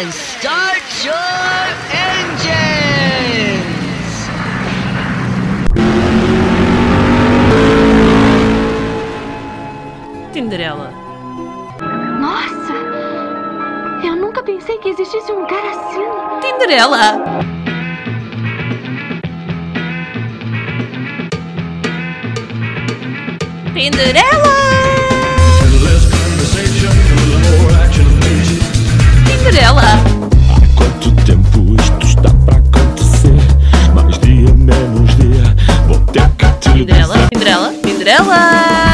and start your engines! Tinderela. Nossa! Eu nunca pensei que existisse um cara assim. Tinderela! Tinderela! Tinderela! Há quanto tempo isto está para acontecer? Mais dia, menos dia. Vou ter que te Tinderela! dizer. Tinderela!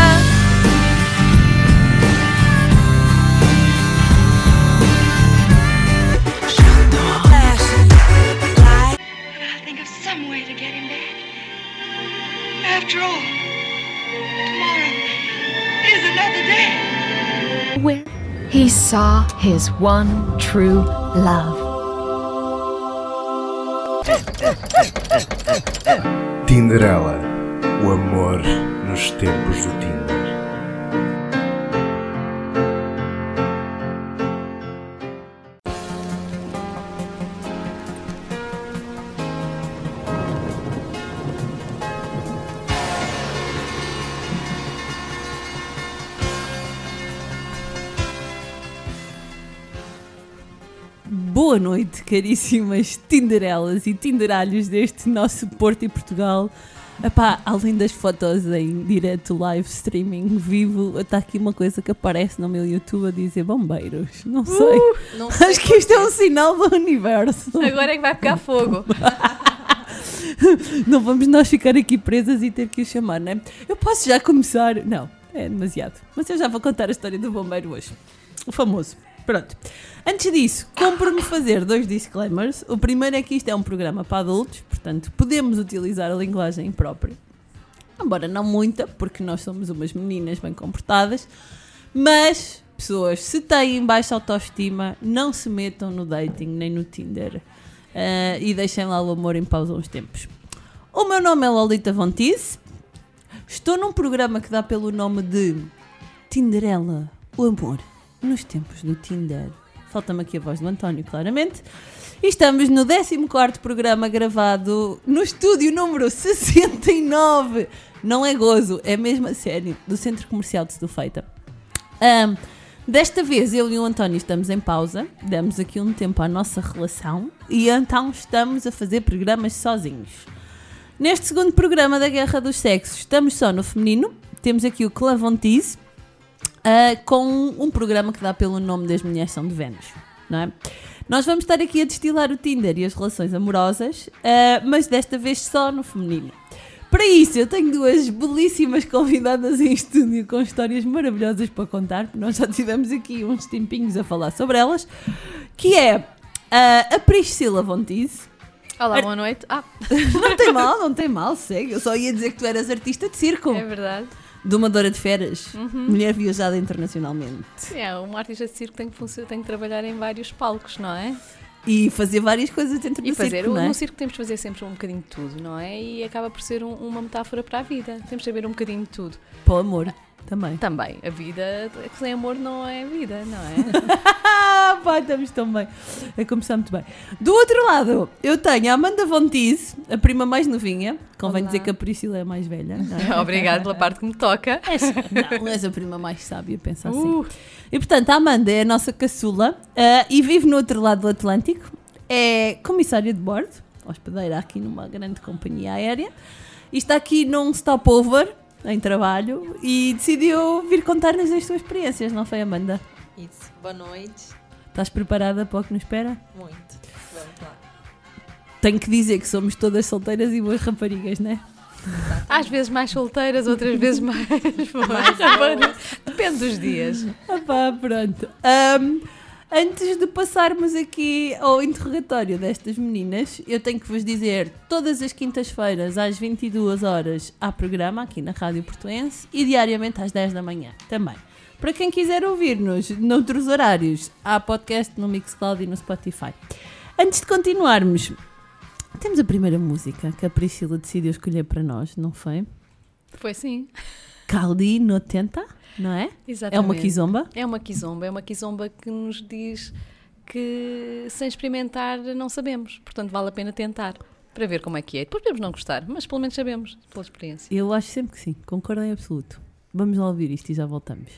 He saw his one true love. Tinderela, o amor nos tempos do noite, caríssimas Tinderelas e Tinderalhos deste nosso Porto e Portugal. Epá, além das fotos em direto, live streaming, vivo, está aqui uma coisa que aparece no meu YouTube a dizer bombeiros. Não sei. Não sei Acho que isto é um sinal do universo. Agora é que vai pegar fogo. Não vamos nós ficar aqui presas e ter que o chamar, né? Eu posso já começar. Não, é demasiado. Mas eu já vou contar a história do bombeiro hoje. O famoso. Pronto. Antes disso, compro-me fazer dois disclaimers. O primeiro é que isto é um programa para adultos, portanto, podemos utilizar a linguagem própria. Embora não muita, porque nós somos umas meninas bem comportadas. Mas, pessoas, se têm baixa autoestima, não se metam no dating nem no Tinder. Ah, e deixem lá o amor em pausa uns tempos. O meu nome é Lolita Vontice. Estou num programa que dá pelo nome de Tinderela, o amor nos tempos do Tinder. Falta-me aqui a voz do António, claramente. E estamos no 14 programa gravado no estúdio número 69. Não é gozo, é mesmo a sério, do Centro Comercial de Sedufeita. Ahm, desta vez eu e o António estamos em pausa, demos aqui um tempo à nossa relação e então estamos a fazer programas sozinhos. Neste segundo programa da Guerra dos Sexos, estamos só no feminino. Temos aqui o Clavontize, uh, com um programa que dá pelo nome das mulheres são de Vênus, não é? Nós vamos estar aqui a destilar o Tinder e as relações amorosas, uh, mas desta vez só no feminino. Para isso, eu tenho duas belíssimas convidadas em estúdio com histórias maravilhosas para contar, porque nós já tivemos aqui uns tempinhos a falar sobre elas, que é uh, a Priscila Vontize. Olá, boa noite. Ah, Não tem mal, não tem mal, segue. Eu só ia dizer que tu eras artista de circo, é verdade. Domadora de férias, mulher viajada internacionalmente. É, um artista de circo tem que, funcionar, tem que trabalhar em vários palcos, não é? E fazer várias coisas dentro do E fazer, circo, não é? no circo temos de fazer sempre um bocadinho de tudo, não é? E acaba por ser um- uma metáfora para a vida. Temos de saber um bocadinho de tudo. Para o amor, também. Também, a vida, sem amor não é vida, não é? Pá, estamos tão bem. A começar muito bem. Do outro lado, eu tenho a Amanda Vontize, a prima mais novinha. Convém Olá. dizer que a Priscila é a mais velha. É? Obrigada pela parte que me toca. És- não, és a prima mais sábia, pensa assim. Uh. E portanto, a Amanda é a nossa caçula ah, e vive no outro lado do Atlântico. É comissária de bordo, hospedeira aqui numa grande companhia aérea. E está aqui num stopover em trabalho e decidiu vir contar-nos as suas experiências, não foi, Amanda? Isso. Boa noite. Estás preparada para o que nos espera? Muito. Vamos lá. Tenho que dizer que somos todas solteiras e boas raparigas, não é? Às vezes mais solteiras, outras vezes mais. mais Depende dos dias. Ah pá, pronto. Ahm, antes de passarmos aqui ao interrogatório destas meninas, eu tenho que vos dizer, todas as quintas-feiras às 22 horas há programa aqui na Rádio Portuense e diariamente às 10 da manhã também. Para quem quiser ouvir-nos noutros horários, há podcast no Mixcloud e no Spotify. Antes de continuarmos, temos a primeira música que a Priscila decidiu escolher para nós, não foi? Foi sim. Caldi no 80, não é? Exatamente. É uma kizomba? É uma kizomba, é uma kizomba que nos diz que sem experimentar não sabemos. Portanto, vale a pena tentar para ver como é que é. Depois podemos não gostar, mas pelo menos sabemos pela experiência. Eu acho sempre que sim, concordo em absoluto. Vamos lá ouvir isto e já voltamos.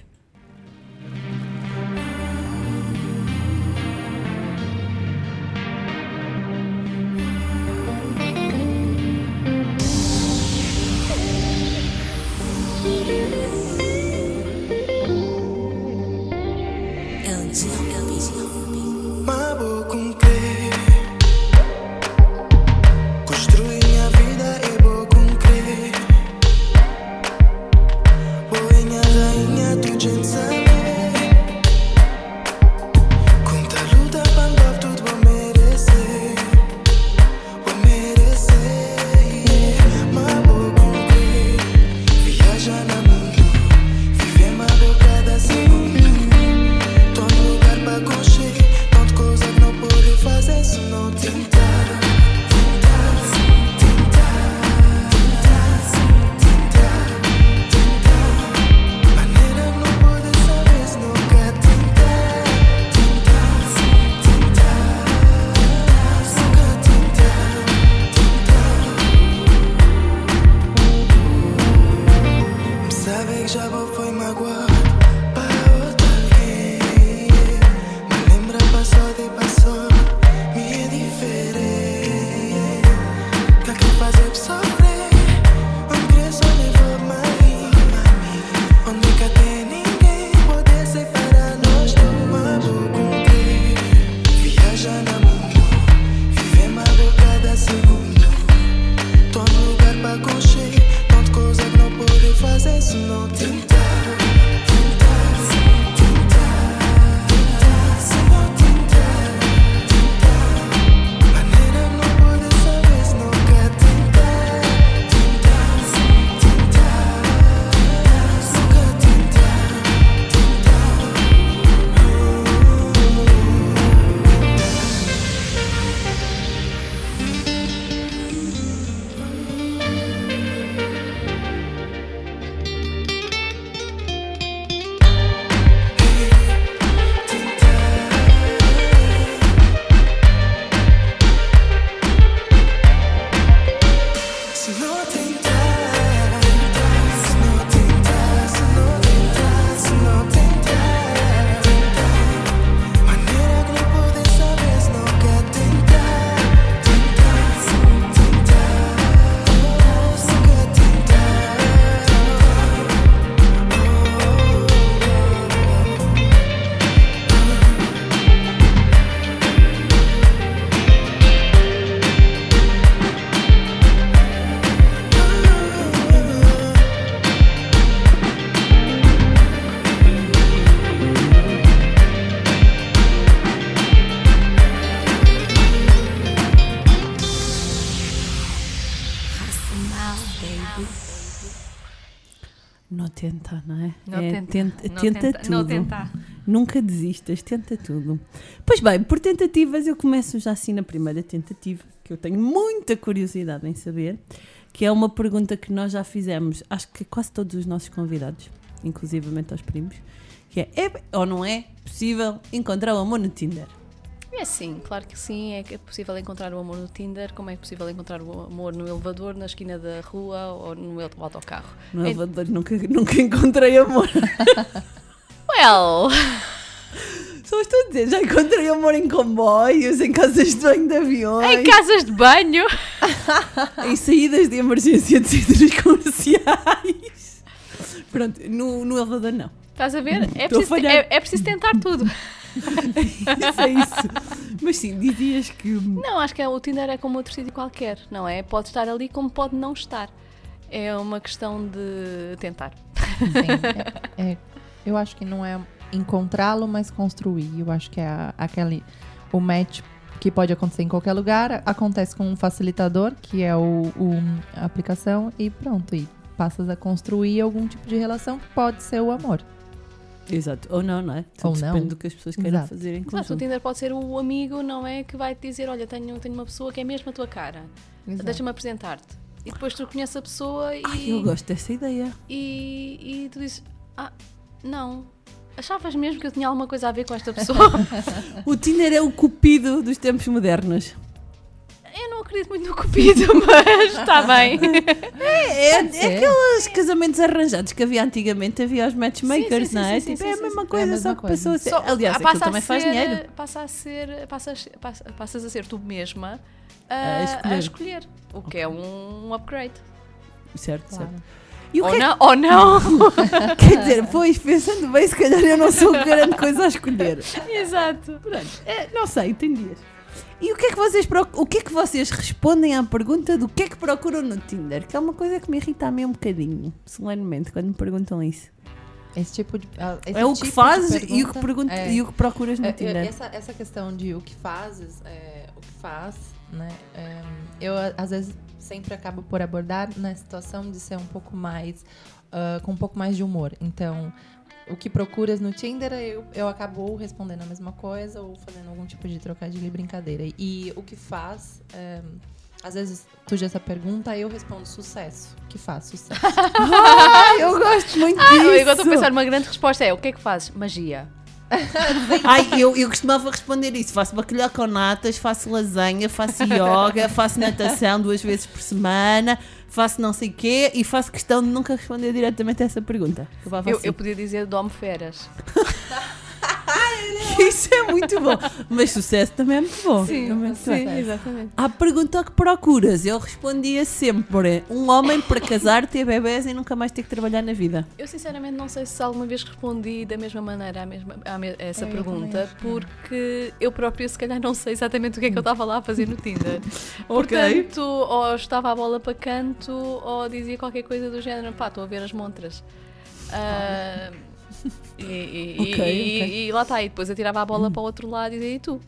Não tenta tenta, tudo. não tentar. Nunca desistas, tenta tudo. Pois bem, por tentativas, eu começo já assim na primeira tentativa, que eu tenho muita curiosidade em saber, que é uma pergunta que nós já fizemos, acho que quase todos os nossos convidados, inclusivamente aos primos, que é, é ou não é possível encontrar o amor no Tinder? É sim, claro que sim. É é possível encontrar o amor no Tinder, como é possível encontrar o amor no elevador, na esquina da rua ou no autocarro. No É- elevador nunca, nunca encontrei amor. Well, Só estou a dizer, já encontrei amor em comboios, em casas de banho de aviões, em casas de banho. em saídas de emergência de centros comerciais. Pronto, no, no elevador não. Estás a ver? É a preciso, falhar. é, é preciso tentar tudo. Isso é isso. Mas sim, dizias que. Não, acho que é- o Tinder é como outro sítio qualquer, não é? Pode estar ali como pode não estar. É uma questão de tentar. Sim, é- é- eu acho que não é encontrá-lo, mas construir. Eu acho que é a- aquele o match que pode acontecer em qualquer lugar, acontece com um facilitador, que é o, o- a aplicação, e pronto. E passas a construir algum tipo de relação que pode ser o amor. Exato. Ou não, não é? Tudo Ou não. Depende do que as pessoas queiram Exato. fazer em Exato, o conjunto. Tinder pode ser o amigo, não é? Que vai te dizer: Olha, tenho, tenho uma pessoa que é mesmo a tua cara, deixa-me apresentar-te. E depois tu conheces a pessoa e, Ai, eu gosto dessa ideia. e, e tu dizes: Ah, não. Achavas mesmo que eu tinha alguma coisa a ver com esta pessoa? O Tinder é o cupido dos tempos modernos. Acredito muito no cupido, mas está bem. É, é, é aqueles casamentos arranjados que havia antigamente, havia os matchmakers, Sim, sim, não é? sim, sim, tipo, sim, é a mesma sim. coisa, É a só que coisa. passou a ser. Só- Aliás, ah, aquilo passa a também faz ser- dinheiro. Passa a ser, passas, passa- passas a ser tu mesma A a, escolher. a escolher. O que é um upgrade. Certo, Claro. certo. E Ou que é não, ou não. que quer dizer? Pois, pensando bem, se calhar eu não sou grande coisa a escolher. Exato. Pronto, é, não sei, tem dias. E o que é que vocês proc- o que é que vocês respondem à pergunta do que é que procuram no Tinder? Que é uma coisa que me irrita a mim um bocadinho, solenemente, quando me perguntam isso. Esse tipo de. ah, esse é o tipo que fazes e o que, pergunta- é. e o que procuras no É, eu- Tinder. essa, essa questão de o que fazes, é, o que faz, né? é, eu às vezes sempre acabo por abordar na situação de ser um pouco mais ah, com um pouco mais de humor. Então, o que procuras no Tinder, eu, eu acabo ou respondendo a mesma coisa ou fazendo algum tipo de trocadilho e brincadeira. E o que faz, é, às vezes surge essa pergunta, eu respondo sucesso. O que faz sucesso? Ah, eu gosto muito Ah, disso. eu agora estou a pensar, uma grande resposta é: o que é que fazes? Magia. Ai, eu, eu costumava responder isso. Faço bacalhau com natas, faço lasanha, faço yoga, faço natação duas vezes por semana, faço não sei o quê e faço questão de nunca responder diretamente a essa pergunta. Acabava Eu, assim. eu podia dizer dome feras. Isso é muito bom. Mas sucesso também é muito bom. Também é muito bem. exatamente. À pergunta que procuras, eu respondia sempre: um homem para casar, ter bebés e nunca mais ter que trabalhar na vida. Eu sinceramente não sei se alguma vez respondi da mesma maneira à mesma, à me- a essa É, eu pergunta, porque eu própria se calhar não sei exatamente o que é que eu estava lá a fazer no Tinder. Portanto, ou estava a bola para canto, ou dizia qualquer coisa do género, pá, estou a ver as montras. Ah, e, e- e- Ok, e- ok. e lá está, e depois eu tirava a bola para o outro lado e e tu?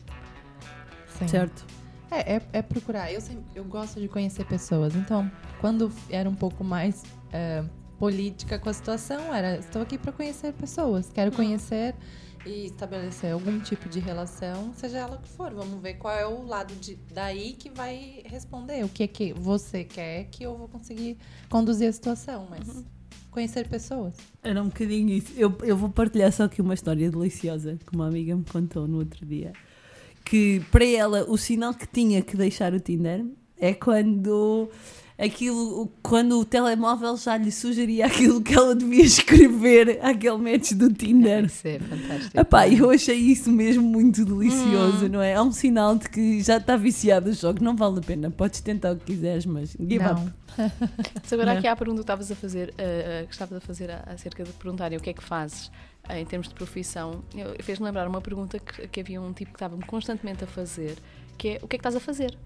Sim. Certo. É, é, é procurar. Eu, sempre, eu gosto de conhecer pessoas. Então, quando era um pouco mais é, política com a situação, era estou aqui para conhecer pessoas. Quero conhecer e estabelecer algum tipo de relação, seja ela que for. Vamos ver qual é o lado de, daí que vai responder. O que é que você quer que eu vou conseguir conduzir a situação. Mas conhecer pessoas. Era um bocadinho isso. Eu, eu vou partilhar só aqui uma história deliciosa que uma amiga me contou no outro dia. Que para ela o sinal que tinha que deixar o Tinder é quando aquilo, quando o telemóvel já lhe sugeria aquilo que ela devia escrever àquele match do Tinder. Isso é fantástico. Epá, eu achei isso mesmo muito Hum. delicioso, não é? É um sinal de que já está viciado o jogo, não vale a pena. Podes tentar o que quiseres, mas give Não. up. Se agora Né? aqui há a pergunta que estavas a fazer, eh, que estavas a fazer acerca de perguntarem o que é que fazes eh, em termos de profissão, fez-me lembrar uma pergunta que, que havia um tipo que estava-me constantemente a fazer, que é o que é que estás a fazer?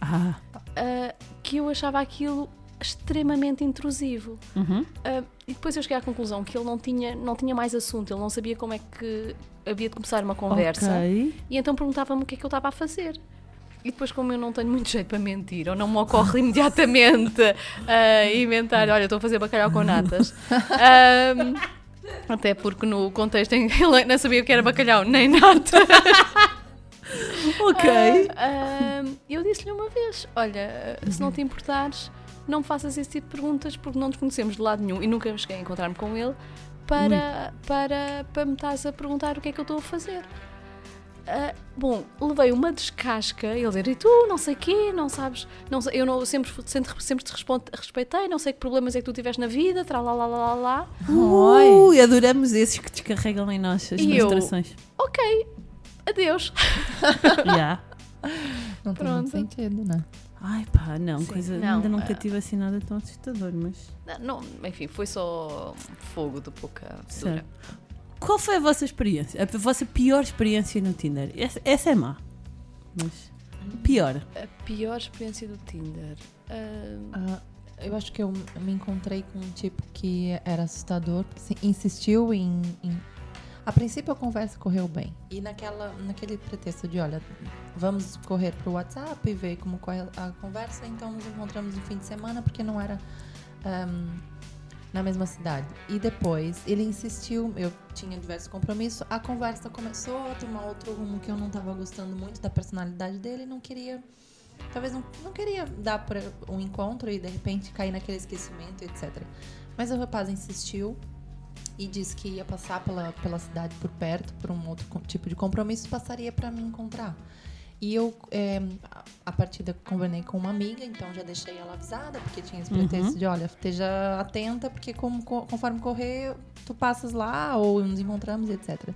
Ah, Ah, que eu achava aquilo extremamente intrusivo. uhum. Ah, e depois eu cheguei à conclusão que ele não tinha, não tinha mais assunto, ele não sabia como é que havia de começar uma conversa. Ok. E então perguntava-me o que é que eu estava a fazer. E depois, como eu não tenho muito jeito para mentir, ou não me ocorre imediatamente a inventar, olha, estou a fazer bacalhau com natas. ahm, até porque no contexto em que ele não sabia o que era bacalhau, nem nata. Ok. ahm, eu disse-lhe uma vez: olha, se não te importares, não me faças esse tipo de perguntas porque não nos conhecemos de lado nenhum e nunca cheguei a encontrar-me com ele para, para, para me estás a perguntar o que é que eu estou a fazer. Ah, bom, levei uma descasca, ele dizer, e tu, não sei quê, não sabes, não eu não, sempre, sempre, sempre te responde- respeitei, não sei que problemas é que tu tiveste na vida, tra lá lá lá lá lá. Ui, adoramos esses que descarregam em nós as E eu? frustrações. Ok, adeus. Já. Não tem muito Pronto. sentido, né? Ai pá, não, Sim, coisa, não, ainda nunca ah. tive assim nada tão assustador, mas. Não, enfim, foi só fogo de pouca dura. Qual foi a vossa experiência? A vossa pior experiência no Tinder? Essa, essa é má. Mas. Pior. A pior experiência do Tinder. ah, Ah, eu acho que eu me encontrei com um tipo que era assustador, que insistiu em, em- A princípio a conversa correu bem. E naquela, naquele pretexto de, olha, vamos correr pro WhatsApp e ver como corre a conversa, então nos encontramos no fim de semana, porque não era ahm, na mesma cidade. E depois ele insistiu, eu tinha diversos compromissos, a conversa começou a tomar outro rumo que eu não estava gostando muito da personalidade dele não queria talvez não, não queria dar para um encontro e de repente cair naquele esquecimento, etc. Mas o rapaz insistiu e disse que ia passar pela, pela cidade por perto, por um outro tipo de compromisso, passaria para me encontrar. E eu, é, a- partida, combinei com uma amiga, então já deixei ela avisada, porque tinha esse Uhum. pretexto de, olha, esteja atenta, porque como, co- conforme correr, tu passas lá ou nos encontramos, etc.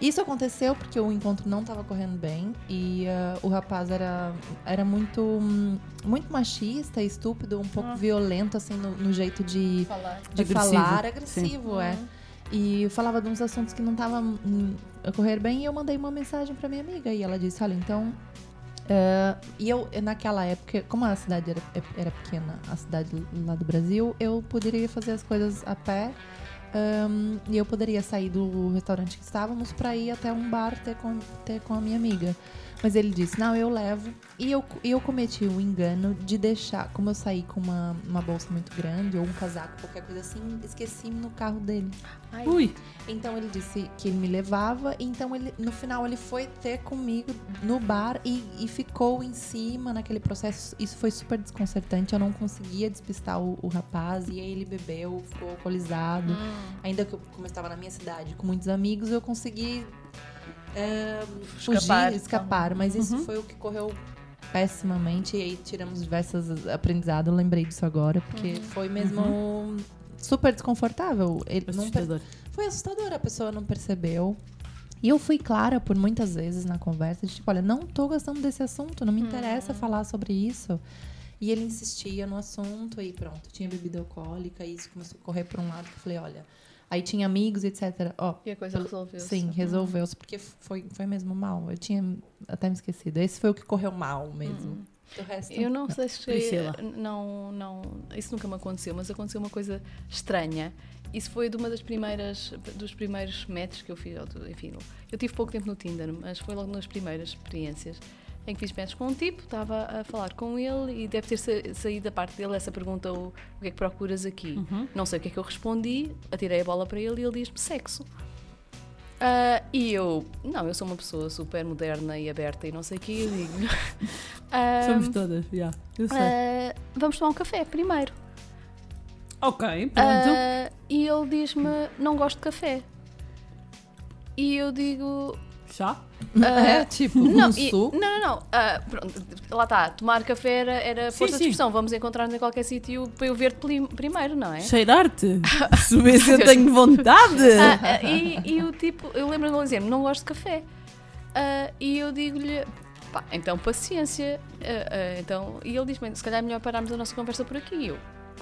Isso aconteceu porque o encontro não estava correndo bem e ah, o rapaz era, era muito, muito machista, estúpido, um pouco violento, assim, no, no jeito de, Falar. de Agressivo, falar, sim. agressivo, é. E falava de uns assuntos que não estavam hum, a correr bem e eu mandei uma mensagem para minha amiga e ela disse, olha, então... eh, e eu, naquela época, como a cidade era, era pequena, a cidade lá do Brasil, eu poderia fazer as coisas a pé Ahn, e eu poderia sair do restaurante que estávamos para ir até um bar ter com, ter com a minha amiga. Mas ele disse, não, eu levo. E eu, e eu cometi o engano de deixar, como eu saí com uma, uma bolsa muito grande, ou um casaco, qualquer coisa assim, esqueci no carro dele. Ui, Então ele disse que ele me levava, então ele, no final ele foi ter comigo no bar e, e ficou em cima naquele processo. Isso foi super desconcertante, eu não conseguia despistar o, o rapaz, e aí ele bebeu, ficou alcoolizado. Ainda que eu, como eu estava na minha cidade com muitos amigos, eu consegui é, Escapar, fugir, então. escapar. Mas isso foi o que correu pessimamente, e aí tiramos diversos aprendizados. Eu lembrei disso agora, porque foi mesmo super desconfortável. Ele per- assustador. foi assustador, a pessoa não percebeu. E eu fui clara por muitas vezes na conversa, de tipo, olha, não tô gostando desse assunto, não me interessa falar sobre isso. E ele insistia no assunto e pronto, tinha bebida alcoólica e isso começou a correr por um lado que eu falei, olha, aí tinha amigos, etc. Ó, E a coisa resolveu-se. Sim, resolveu-se, porque foi, foi mesmo mal. Eu tinha até me esquecido. Esse foi o que correu mal mesmo. O resto. Eu não sei se Priscila. não, não, isso nunca me aconteceu, mas aconteceu uma coisa estranha. Isso foi de uma das primeiras dos primeiros matches que eu fiz, enfim, eu tive pouco tempo no Tinder, mas foi logo nas primeiras experiências em que fiz matches com um tipo, estava a falar com ele e deve ter sa- saído da parte dele essa pergunta o, o que é que procuras aqui? Não sei o que é que eu respondi, atirei a bola para ele e ele diz-me sexo. Ah, e eu, não, eu sou uma pessoa super moderna e aberta e não sei o que, eu digo. ah, Somos todas, já. Eu sei. ah, vamos tomar um café primeiro. ok, pronto. Ah, e ele diz-me: Não gosto de café. E eu digo: Chá? é, tipo, Não, um e- não, não, não. ah, pronto, lá está. Tomar café era, era Sim, força sim. de expressão. Vamos encontrar-nos em qualquer sítio para eu ver-te primeiro, não é? Cheirar-te? Se eu tenho vontade? Ah, ah, e, e o tipo, eu lembro-me de ele dizer-me: Não gosto de café. Ah, e eu digo-lhe: Pá, então paciência. Ah, ah, então, e ele diz-me: Se calhar é melhor pararmos a nossa conversa por aqui. E eu.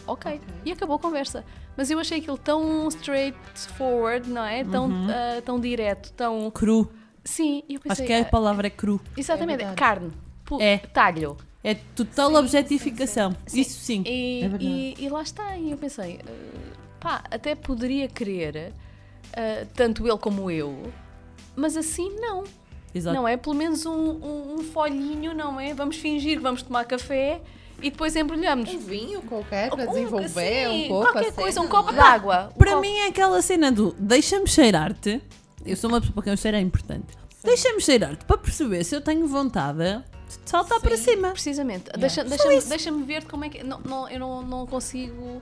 Ok. E acabou a conversa. Mas eu achei aquilo tão straightforward, não é? Tão, ah, tão direto, tão. Cru. Sim, e eu pensei. Acho que é a ah, palavra é cru. Exatamente, É carne, pu- É. talho. É total objetificação. Isso sim. E, É verdade. e, e lá está. E eu pensei, ah, pá, até poderia querer, ah, tanto ele como eu, mas assim não. Exato. Não é? Pelo menos um, um, um folhinho, não é? Vamos fingir que vamos tomar café e depois embrulhamos. Um vinho qualquer para Um- desenvolver sim, um pouco qualquer a coisa, um copo é? d'água. Um Para copo- mim é aquela cena do deixa-me cheirar-te. Eu sou uma pessoa para quem o cheiro é importante. Deixa-me cheirar-te para perceber se eu tenho vontade de saltar para cima. Precisamente. Deixa- Deixa-me deixa ver como é que. Não, não, eu não, não consigo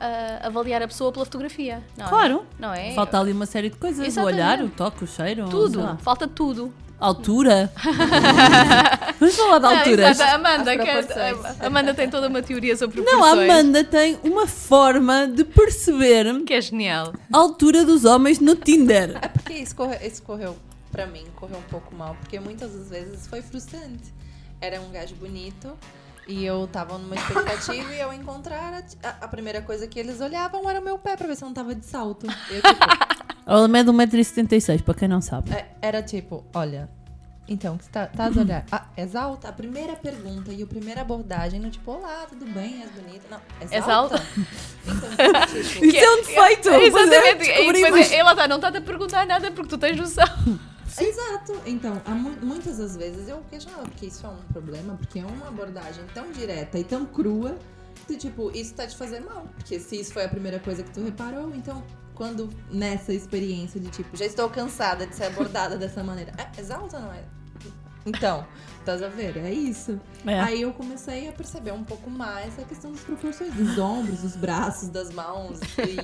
ah, avaliar a pessoa pela fotografia. Não é? Claro. Não é? Falta ali uma série de coisas. Exatamente. O olhar, o toque, o cheiro. Tudo. Falta tudo. Altura. Vamos falar de alturas. a Amanda, que é- proporções. Amanda tem toda uma teoria sobre Não, a proporções. Amanda tem uma forma de perceber Que é genial. a altura dos homens no Tinder. É porque isso correu, isso correu pra mim, correu um pouco mal, porque muitas das vezes foi frustrante. Era um gajo bonito e eu tava numa expectativa e eu encontrar a, a primeira coisa que eles olhavam era o meu pé pra ver se eu não tava de salto. Eu, tipo, Ela mede 1,76m, para quem não sabe. é, era tipo, olha, então, que tá, tá a olhar? Ah, és alta? A primeira pergunta e a primeira abordagem, no tipo, olá, tudo bem? És bonita? Não, és, És alta? alta? Então, tipo, Isso é um defeito! é, Exatamente. Depois é- ela tá, não está a perguntar nada porque tu tens noção. Exato. Então, muitas das vezes eu questionava porque isso é um problema, porque é uma abordagem tão direta e tão crua que, tipo, isso tá te fazendo mal. Porque se isso foi a primeira coisa que tu reparou, então, quando nessa experiência de, tipo, já estou cansada de ser abordada dessa maneira, é exalta, não é? Então, estás a ver? É isso. É. Aí eu comecei a perceber um pouco mais a questão das proporções dos ombros, dos braços, das mãos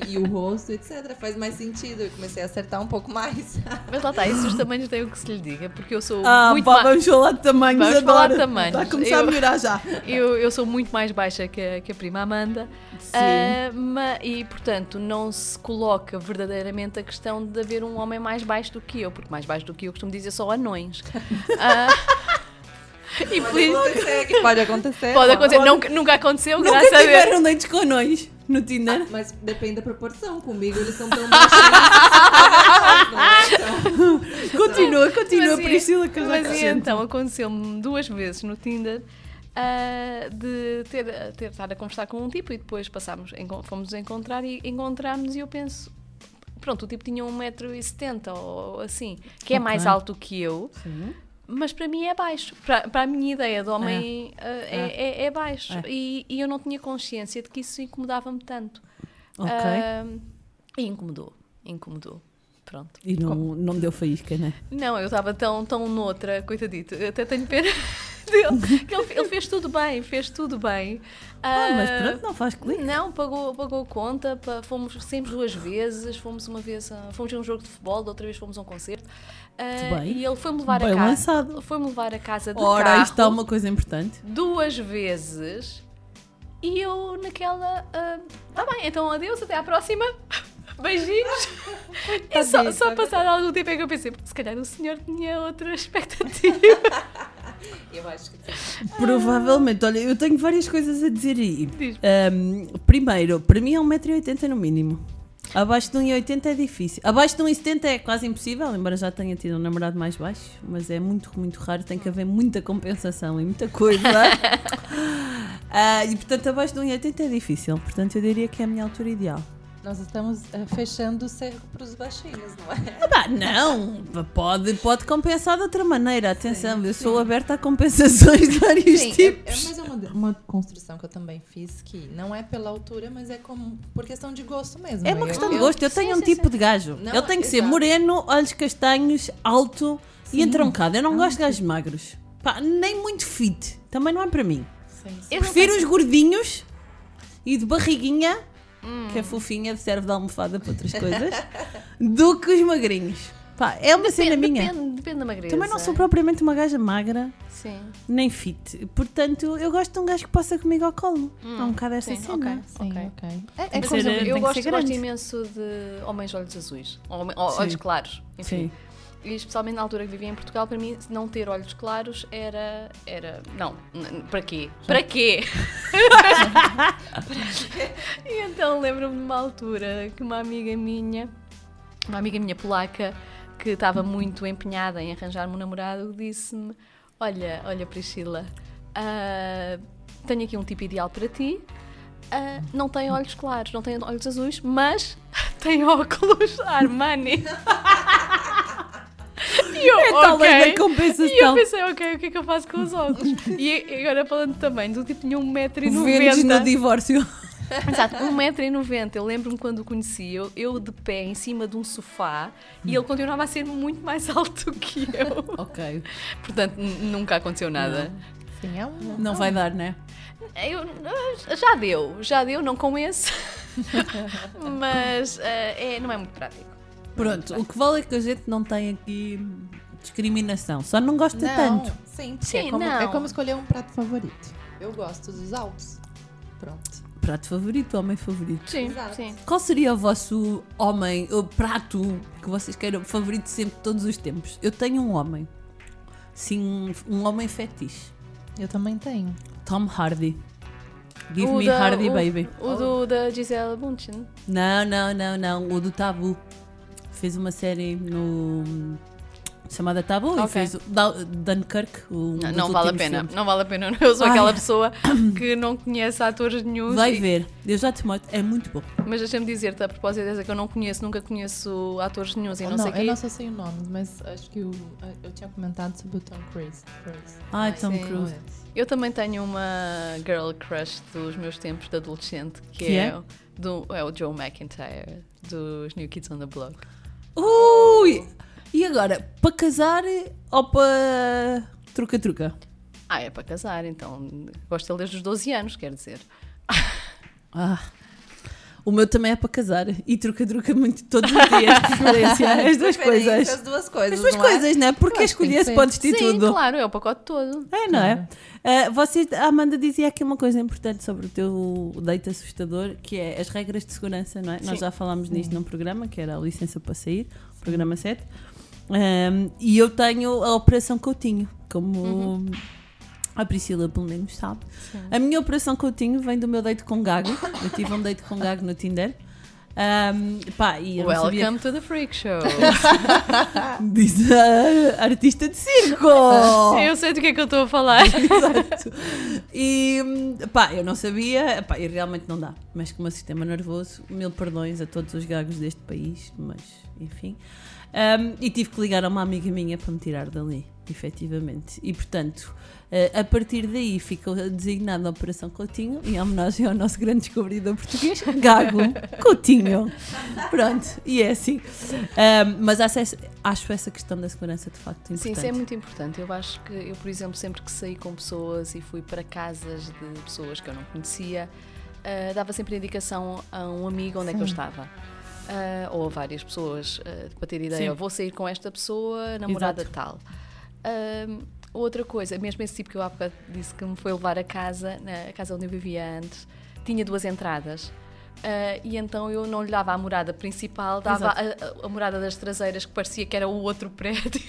e, e o rosto, etc. Faz mais sentido. Eu comecei a acertar um pouco mais. Mas lá está, isso os tamanhos têm o que se lhe diga, porque eu sou Ah, muito mais. vamos falar de tamanhos Vamos agora. falar de tamanhos. Está a começar a Eu- melhorar já. Eu, eu sou muito mais baixa que a, que a prima Amanda. Sim. Ma- e, portanto, não se coloca verdadeiramente a questão de haver um homem mais baixo do que eu, porque mais baixo do que eu costumo dizer só anões. Ah, e pode acontecer. pode acontecer, nunca, nunca aconteceu, Nunca graças a Deus. tiveram dentes com anões no Tinder? Mas depende da proporção. Comigo eles são tão? Então, Continua, continua, Mas Priscila, que eu já Mas e então aconteceu-me duas vezes no Tinder ah, de ter, ter estado a conversar com um tipo e depois passámos, fomos encontrar e encontramos e eu penso. Pronto, o tipo tinha 1,70m ou assim, que é mais Ok. alto que eu, mas para mim é baixo. Para, para a minha ideia de homem ah, é, é- é baixo. É. E, e eu não tinha consciência de que isso incomodava-me tanto. Ok. Ah, e incomodou, incomodou. Pronto. E não, não deu faísca, né? Não, eu estava tão, tão noutra, coitadito. Eu até tenho pena dele. que ele, ele fez tudo bem, fez tudo bem. Ah, mas pronto, não faz clique. Não, pagou, pagou conta, pa- fomos sempre duas vezes, fomos uma vez, a, fomos a um jogo de futebol, da outra vez fomos a um concerto. Ah. E ele foi-me levar Bem a casa. Foi-me levar a casa de Ora, carro isto está uma coisa importante. duas vezes e eu naquela. Tá bem, então adeus, até à próxima. Beijinhos. e só, só passado algum tempo é que eu pensei, se calhar o senhor tinha outra expectativa. eu acho que sim. Provavelmente, olha, eu tenho várias coisas a dizer aí. Diz. Ahm, primeiro, para mim é 1,80m no mínimo. Abaixo de 1,80m é difícil. Abaixo de 1,70m é quase impossível, embora já tenha tido um namorado mais baixo, mas é muito, muito raro. Tem que haver muita compensação e muita coisa. Ah, e portanto, abaixo de 1,80m é difícil. Portanto, eu diria que é a minha altura ideal. Nós estamos eh, fechando o cerco para os baixinhos, não é? Ah, pá, não, pode, pode compensar de outra maneira. Atenção, eu sou aberta a compensações de vários Sim, é, tipos. é, mas é uma, uma construção que eu também fiz que não é pela altura, mas é como por questão de gosto mesmo. É uma Eu- questão de eu- gosto. Eu tenho sim, um sim, tipo de gajo. Não, Ele tem que ser exato. moreno, olhos castanhos, alto e Sim. entroncado. Eu não Ah, gosto de gajos magros. Pá, nem muito fit. Também não é para mim. Sim, sim. Eu não Prefiro os gordinhos e de barriguinha, Hum. que é fofinha, serve de almofada para outras coisas, do que os magrinhos. Pá, é uma cena Depende, minha. Depende, depende da magreza. Também não sou propriamente uma gaja magra, Sim. nem fit. Portanto, eu gosto de um gajo que possa comigo ao colo. é um bocado essa sim, cena. Sim, Ok. ok. É, é exemplo, ser- eu gosto, gosto imenso de homens de olhos azuis, ó- Sim. olhos claros, enfim. Sim. E especialmente na altura que vivia em Portugal, para mim, não ter olhos claros era. era não, n- para quê? Para quê? e então lembro-me de uma altura que uma amiga minha, uma amiga minha polaca, que estava muito empenhada em arranjar-me um namorado, disse-me: Olha, olha, Priscila, ah, tenho aqui um tipo ideal para ti. ah, não tem olhos claros, não tem olhos azuis, mas tem óculos Armani. E eu, É tal ok. lei da E eu compensação. pensei, ok, o que é que eu faço com os óculos? e agora falando também, do tipo tinha Vendes no 1,90m. divórcio. Exato, 1,90m. Eu lembro-me quando o conheci, eu, eu de pé em cima de um sofá e ele continuava a ser muito mais alto que eu. ok. Portanto, nunca aconteceu nada. Sim, é um. Não vai dar, né? Eu, já deu, já deu, não com esse. Mas eh, é, não é muito prático. Pronto, o que vale é que a gente não tem aqui discriminação. Só não gosta Não, tanto. Sim, porque Sim, é, como, não. é como escolher um prato favorito. Eu gosto dos altos. Pronto. Prato favorito, homem favorito. Sim, Exato. sim. Qual seria o vosso homem, o prato que vocês queiram, favorito sempre de todos os tempos? Eu tenho um homem. Sim, um, homem fetiche. Eu também tenho. Tom Hardy. Give O me da- Hardy, o- baby. O do, da Gisele Bundchen. Não, não, não, não. O do Tabu. Fez uma série no. chamada Tabu e Ok. fez o Dunkirk. O, Não, não vale a pena, filmes. não vale a pena. Eu sou Ai. aquela pessoa que não conhece atores nenhum. Vai ver. Eu já te mostro. É muito bom. Mas deixa-me dizer-te, a propósito dessa que eu não conheço, nunca conheço atores nenhum e não, não, sei eu quê. não associo nomes, mas acho que o, eu tinha comentado sobre o Tom Cruise. Cruise. Ai, Tom sim. Cruise. Eu também tenho uma girl crush dos meus tempos de adolescente, que, Que é, é? Do, é o Joe McIntyre, dos New Kids on the Block. Ui! E agora, para casar ou para. Truca-truca. Ah, é para casar, então gosto dele desde os 12 anos, quer dizer. Ah. O meu também é para casar e truca-truca muito todos os dias, de preferência. As duas coisas. As duas coisas. As duas não é? coisas, é? Porque Eu acho que tem escolher que se ser. podes ter Sim, tudo. claro, é o pacote todo. É, não é? Ah, você, a Amanda dizia aqui uma coisa importante sobre o teu date assustador, que é as regras de segurança, não é? Nós Sim. já falámos nisto num programa, que era a licença para sair, programa 7. Ahm, e eu tenho a Operação Coutinho, como a Priscila pelo menos sabe. A minha Operação Coutinho vem do meu date com Gago. Eu tive um date com Gago no Tinder. Ahm, pá, e eu Welcome to the Freak Show. Diz a artista de circo! eu sei do que é que eu estou a falar. Exato. E pá, eu não sabia, pá, e realmente não dá. Mas com o meu sistema nervoso, mil perdões a todos os gagos deste país, mas enfim. Hum, e tive que ligar a uma amiga minha para me tirar dali, efetivamente. E portanto, eh, a partir daí ficou designada a Operação Coutinho, em homenagem ao nosso grande descobridor português, Gago Coutinho. Pronto, e é assim. Hum, mas acho essa, acho essa questão da segurança de facto importante. Sim, isso é muito importante. Eu acho que eu, por exemplo, sempre que saí com pessoas e fui para casas de pessoas que eu não conhecia, ah, dava sempre indicação a um amigo onde é que eu estava. Ah, ou a várias pessoas, ah, para ter ideia. Sim. Vou sair com esta pessoa, namorada Exato. tal. Outra coisa, mesmo esse tipo que eu há bocado disse que me foi levar a casa, na casa onde eu vivia antes, tinha duas entradas. Ah, e então eu não lhe dava a morada principal, dava a, a- a morada das traseiras que parecia que era o outro prédio.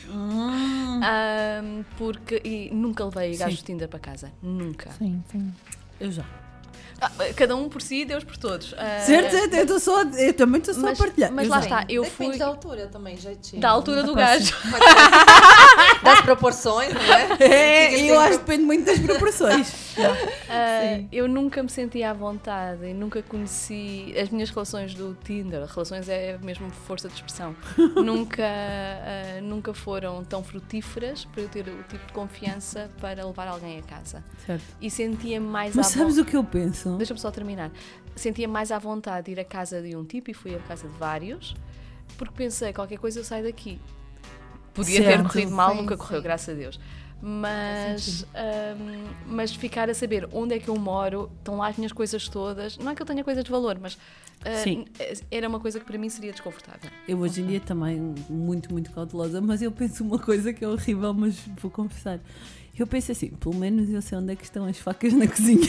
Ahm, porque e nunca levei gajos de Tinder para casa. Nunca. Sim, sim. Eu já. Ah, cada um por si, Deus por todos. Ah, Certo, certo, eu, tô só, eu também estou só Mas- a partilhar. mas lá está, eu Depende fui da altura também, jeitinho. da altura do gajo. Das proporções, não é? É, eu acho que depende muito das proporções. Ah, eu nunca me senti à vontade e nunca conheci as minhas relações do Tinder. Relações é mesmo força de expressão. nunca, ah, nunca foram tão frutíferas para eu ter o tipo de confiança para levar alguém a casa. Certo. E sentia-me mais Mas à sabes vontade. o que eu penso? Deixa-me só terminar. Sentia mais à vontade de ir à casa de um tipo e fui à casa de vários, porque pensei, qualquer coisa eu saio daqui. Podia ter Certo. corrido mal, Sim, nunca correu, sim. graças a Deus. Mas, hum, mas ficar a saber onde é que eu moro, estão lá as minhas coisas todas. Não é que eu tenha coisas de valor, mas Sim. era uma coisa que para mim seria desconfortável. Eu hoje em dia também muito, muito cautelosa, mas eu penso uma coisa que é horrível, mas vou confessar. Eu penso assim, pelo menos eu sei onde é que estão as facas na cozinha.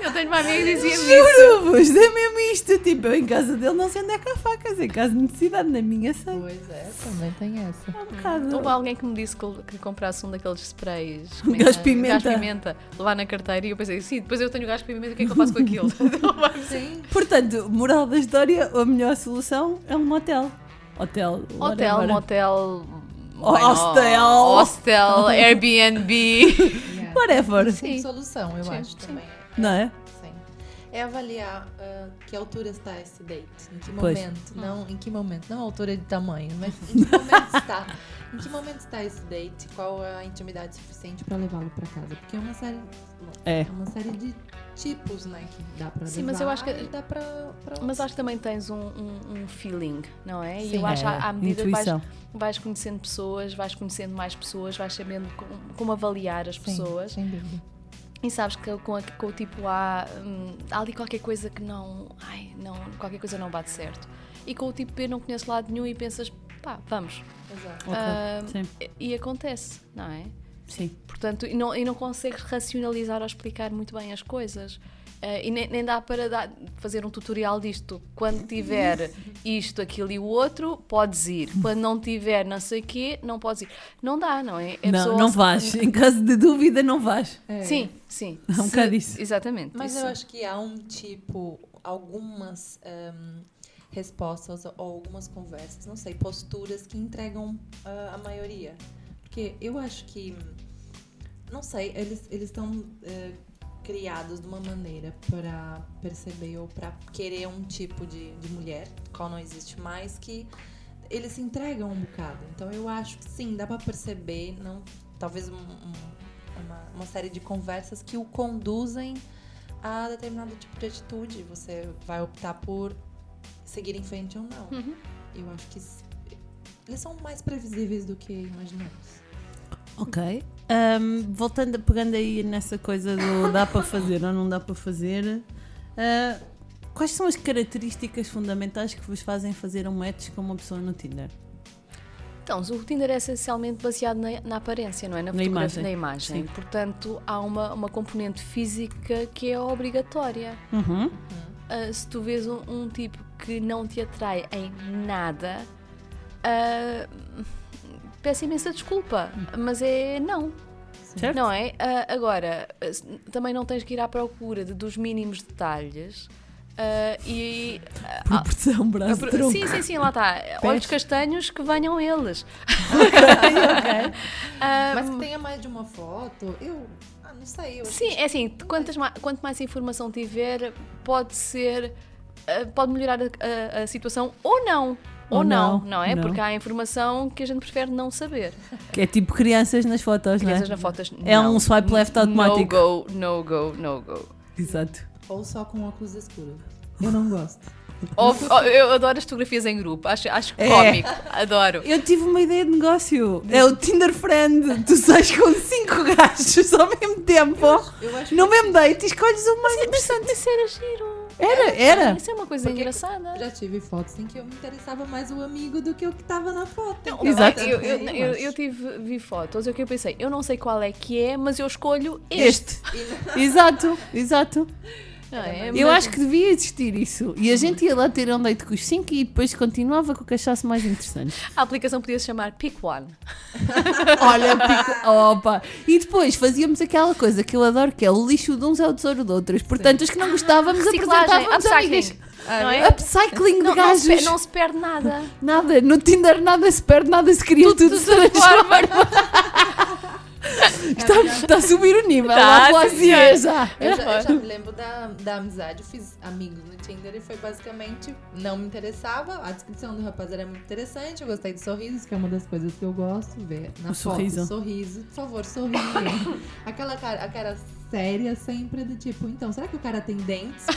Eu tenho uma amiga que dizia-me isso. Juro-vos, é mesmo isto. Tipo, eu em casa dele não sei onde é que há facas, em casa de necessidade, na minha sei. Pois é, também tem essa. Um bocado. Houve alguém que me disse que, que comprasse um daqueles sprays. Um é que gás é? pimenta. Gás pimenta. Levar na carteira e eu pensei, sim, depois eu tenho gás pimenta, o que é que eu faço com aquilo? Sim. Portanto, moral da história, a melhor solução é um motel. Hotel. Hotel, whatever. motel. Hostel. Hostel, Airbnb. Whatever. Tem solução, eu Sim, acho sim. também. Não é? Sim. É avaliar ah, que altura está esse date. Em que Pois. momento? Não, em que momento? Não a altura de tamanho, mas em que momento está? Em que momento está esse date? Qual a intimidade suficiente para levá-lo para casa? Porque é uma série, É. uma série de tipos, né, que dá para Sim, mas eu acho que- e dá para Mas acho que também tens um, um- um feeling, não é? E Sim. eu acho É, à à medida que vais, intuição. vais conhecendo pessoas, vais conhecendo mais pessoas, vais sabendo como, como avaliar as pessoas. Sem dúvida. E sabes que com, a- com o tipo A hum, há ali qualquer coisa que não. Ai, não, qualquer coisa não bate certo. E com o tipo B não conheces lado nenhum e pensas, pá, vamos. Exato. Sim. e, e acontece, não é? Sim. Portanto, e não, e não consegues racionalizar ou explicar muito bem as coisas. Eh, e nem, nem dá para dar- fazer um tutorial disto. Quando tiver isto, aquilo e o outro, podes ir. Quando não tiver não sei o quê, não podes ir. Não dá, não é? A não, não vais. Em caso de dúvida, não vais. Sim, sim. É um bocado isso. Exatamente. Mas isso. eu acho que há um tipo, algumas ahm, respostas ou algumas conversas, não sei, posturas que entregam ah, a maioria. Porque eu acho que, não sei, eles eles estão eh, criados de uma maneira para perceber ou para querer um tipo de, de mulher, qual não existe mais, que eles se entregam um bocado. Então eu acho que sim, dá para perceber, não, talvez um- um- uma, uma série de conversas que o conduzem a determinado tipo de atitude. Você vai optar por seguir em frente ou não. Uhum. Eu acho que eles são mais previsíveis do que imaginamos. Ok. Ahm, voltando, pegando aí nessa coisa do dá para fazer ou não dá para fazer, ah, quais são as características fundamentais que vos fazem fazer um match com uma pessoa no Tinder? Então, o Tinder é essencialmente baseado na, na aparência, não é? Na, Na fotografia- imagem. na imagem. Sim. Portanto, há uma, uma componente física que é obrigatória. Uhum. Ah, se tu vês um, um tipo que não te atrai em nada, ah, peço imensa desculpa, mas é não. Certo? Não é? Ah, agora, também não tens que ir à procura de- dos mínimos detalhes. ah, e ah, Proporção, braço, tronco. sim, sim, sim, lá está. Olhos castanhos que venham eles. Ah, Mas que tenha mais de uma foto, eu. Ah, não sei. Eu Sim, é assim, quantas ma- quanto mais informação tiver, pode ser. pode melhorar a, a- a situação ou não. Ou, Ou não, não, não é? não. Porque há informação que a gente prefere não saber. Que é tipo crianças nas fotos, Crianças não é? fotos. É não. um swipe left automático. No go, no go, no go. Exato. Ou só com óculos escuros. Eu não gosto. Óbvio- ó, eu adoro as fotografias em grupo, acho, acho É. cómico, adoro. Eu tive uma ideia de negócio. É o Tinder Friend. Tu sais com cinco gajos ao mesmo tempo. Eu acho No mesmo date escolhes o mais interessante. Isso era giro. Era, era. Isso é uma coisa Porque engraçada. Já tive fotos em que eu me interessava mais o amigo do que o que tava na foto. Então, Exato. Eu, eu, eu, eu tive, vi fotos, o que eu pensei, eu não sei qual é que é, mas eu escolho este. Este. Exato, exato. Não é? Eu Mas- acho que devia existir isso. E a gente ia lá ter um date com os cinco e depois continuava com o que achasse mais interessante. A aplicação podia se chamar Pick One. Olha, pico- opa. E depois fazíamos aquela coisa que eu adoro, que é o lixo de uns é o tesouro de outros. Portanto, os que não gostávamos Reciclagem, apresentávamos upcycling. amigas. Não é? Upcycling de Não, não, gajos. se, per- não se perde nada. Nada, no Tinder nada se perde, nada se cria, tudo, Tudo se se transforma. está, está a subir o nível, Tá, lá sim, senhor. já. Eu já, eu já me lembro da, da amizade, eu fiz amigos no Tinder e foi basicamente, não me interessava, a descrição do rapaz era muito interessante, eu gostei de sorrisos, que é uma das coisas que eu gosto, ver na O foto, sorriso. sorriso, por favor, sorria. Aquela cara, a cara séria sempre do tipo, então, será que o cara tem dentes?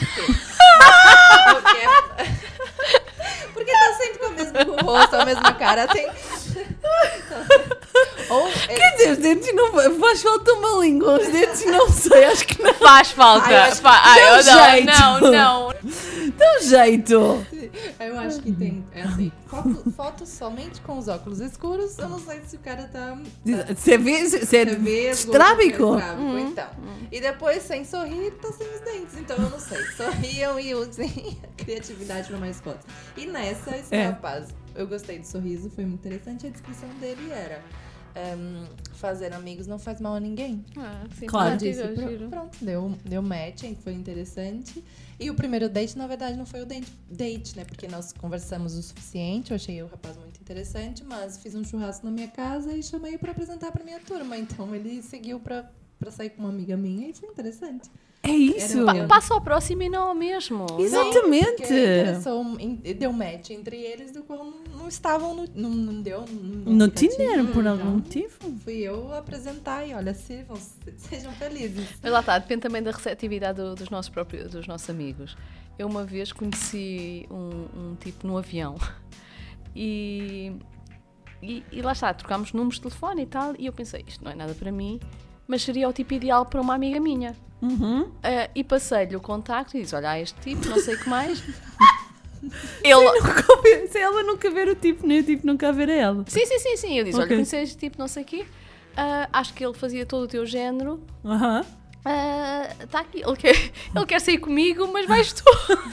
Porque, porque tá sempre com o mesmo rosto, a mesma cara, tem... Ou, é- Quer dizer, os dentes não fa- faz falta uma língua, os dentes não sei, acho que não Faz falta. Ai, eu acho Fa- ai, dá um eu não, jeito. não, não. dá um jeito. Eu acho que tem. É assim, foto, foto somente com os óculos escuros, eu não sei se o cara tá. tá Você vê, você é vesgo, estrábico? estrábico, então. E depois, sem sorrir, tá sem os dentes. Então eu não sei. Sorriam e usem a criatividade pra mais fotos. E nessa, esse É. rapaz, eu gostei do sorriso, foi muito interessante. A descrição dele era. ehm, fazer amigos não faz mal a ninguém. Ah, sim, Claro. Disse, "Pro- giro. pronto, deu, deu match, foi interessante. E o primeiro date, na verdade, não foi o date, date, né? Porque nós conversamos o suficiente, eu achei o rapaz muito interessante, mas fiz um churrasco na minha casa e chamei pra apresentar pra minha turma. Então ele seguiu pra, pra sair com uma amiga minha e foi interessante. É isso. Era- Passa ao próximo e não ao mesmo. Exatamente. Em- deu match entre eles, do qual não, não estavam no. Não, não deu. No, No. Tinder, por Então, algum motivo. Fui eu apresentar e olha, sirvam, se- sejam felizes. Mas lá está, depende também da receptividade do- dos, nossos próprios, dos nossos amigos. Eu uma vez conheci um, um tipo no avião e, e, e lá está, trocámos números de telefone e tal, e eu pensei, isto não é nada para mim, mas seria o tipo ideal para uma amiga minha. Uhum. Ah, e passei-lhe o contacto e disse, olha, há este tipo, não sei o que mais. Ele... Nunca Se ela nunca ver o tipo, nem o tipo nunca ver a ela. Sim, sim, sim, sim. Eu disse, olha, Ok. conheci este tipo, não sei o quê. Ah, acho que ele fazia todo o teu género. Aham. Está aqui, ele quer, ele quer sair comigo, mas vais tu.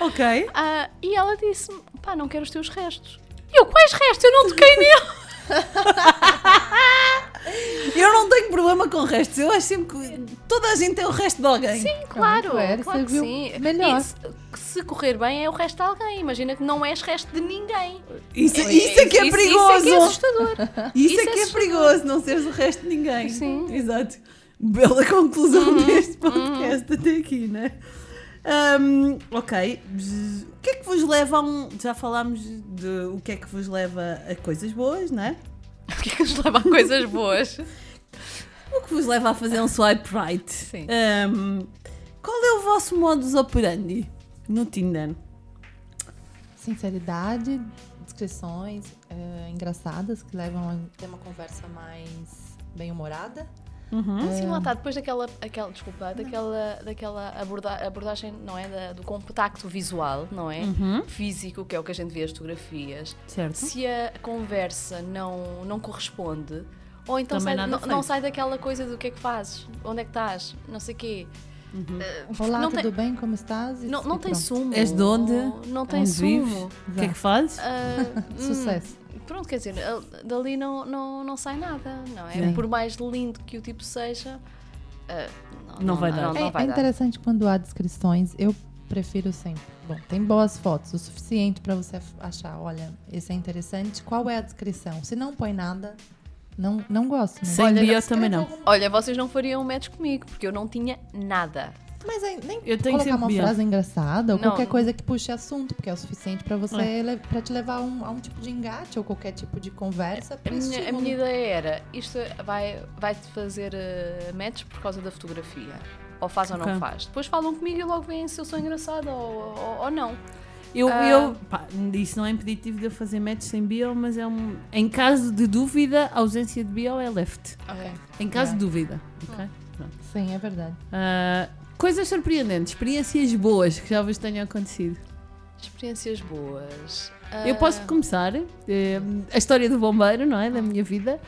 Ok. Ah, e ela disse-me, pá, não quero os teus restos. E eu, quais restos? Eu não toquei nele. Eu não tenho problema com restos. Eu acho sempre que toda a gente é o resto de alguém. Sim, claro, é, claro que serviu sim. melhor. E se, se correr bem é o resto de alguém. Imagina que não és resto de ninguém. Isso, isso é que é Isso- perigoso. Isso é que é assustador. Isso, Isso é é que é perigoso, não seres o resto de ninguém. Sim. Exato. Bela conclusão Uhum, deste podcast até aqui, né? Hum, ok. O que é que vos leva a um. Já falámos de o que é que vos leva a coisas boas, né? O que é que nos leva a coisas boas? O que vos leva a fazer um swipe right? Sim. Hum, qual é o vosso modus operandi no Tinder? Sinceridade, descrições eh, engraçadas que levam a ter uma conversa mais bem-humorada. Uhum. Sim, lá está, depois daquela, aquela, desculpa, daquela, daquela aborda- abordagem, não é? Da- do contacto visual, não é? Uhum. Físico, que é o que a gente vê as fotografias. Certo. Se a conversa não, não corresponde, ou então sai, não, não sai daquela coisa do que é que fazes, onde é que estás, não sei o quê. Uhum. Eh, Olá, não tudo tem, bem? Como estás? Não, não tem pronto. sumo. És de onde? Não tem Onde sumo. vives? O que é que fazes? Hum, Sucesso. Pronto, quer dizer, dali não, não, não sai nada, não é? Sim. Por mais lindo que o tipo seja, ah, Não vai dar. Não, É, não vai é dar. interessante quando há descrições. Eu prefiro sempre. Bom, tem boas fotos, o suficiente para você achar, olha, esse é interessante. Qual é a descrição? Se não põe nada, não, não gosto. Né? Sem Olha, escreva também não. Olha, vocês não fariam match comigo, porque eu não tinha nada. Mas aí, nem Eu tenho colocar uma frase engraçada ou Não. qualquer coisa que puxe assunto, porque é o suficiente para você É. pra te levar a um, a um tipo de engate ou qualquer tipo de conversa. A minha, a estímulo. minha ideia era, isto vai, vai-te fazer uh, match por causa da fotografia. Ou faz ou não faz. Depois falam comigo e logo veem se eu sou engraçada ou, ou, ou não. Eu, Ah. eu pá, isso não é impeditivo de eu fazer match sem bio, mas é um. Em caso de dúvida, a ausência de bio é left. Ok. Em caso É. de dúvida. ok? Pronto. Sim, é verdade. Ah, coisas surpreendentes, experiências boas que já vos tenham acontecido. Experiências boas. Eu Ah, posso começar eh, a história do bombeiro, não é? Da minha vida.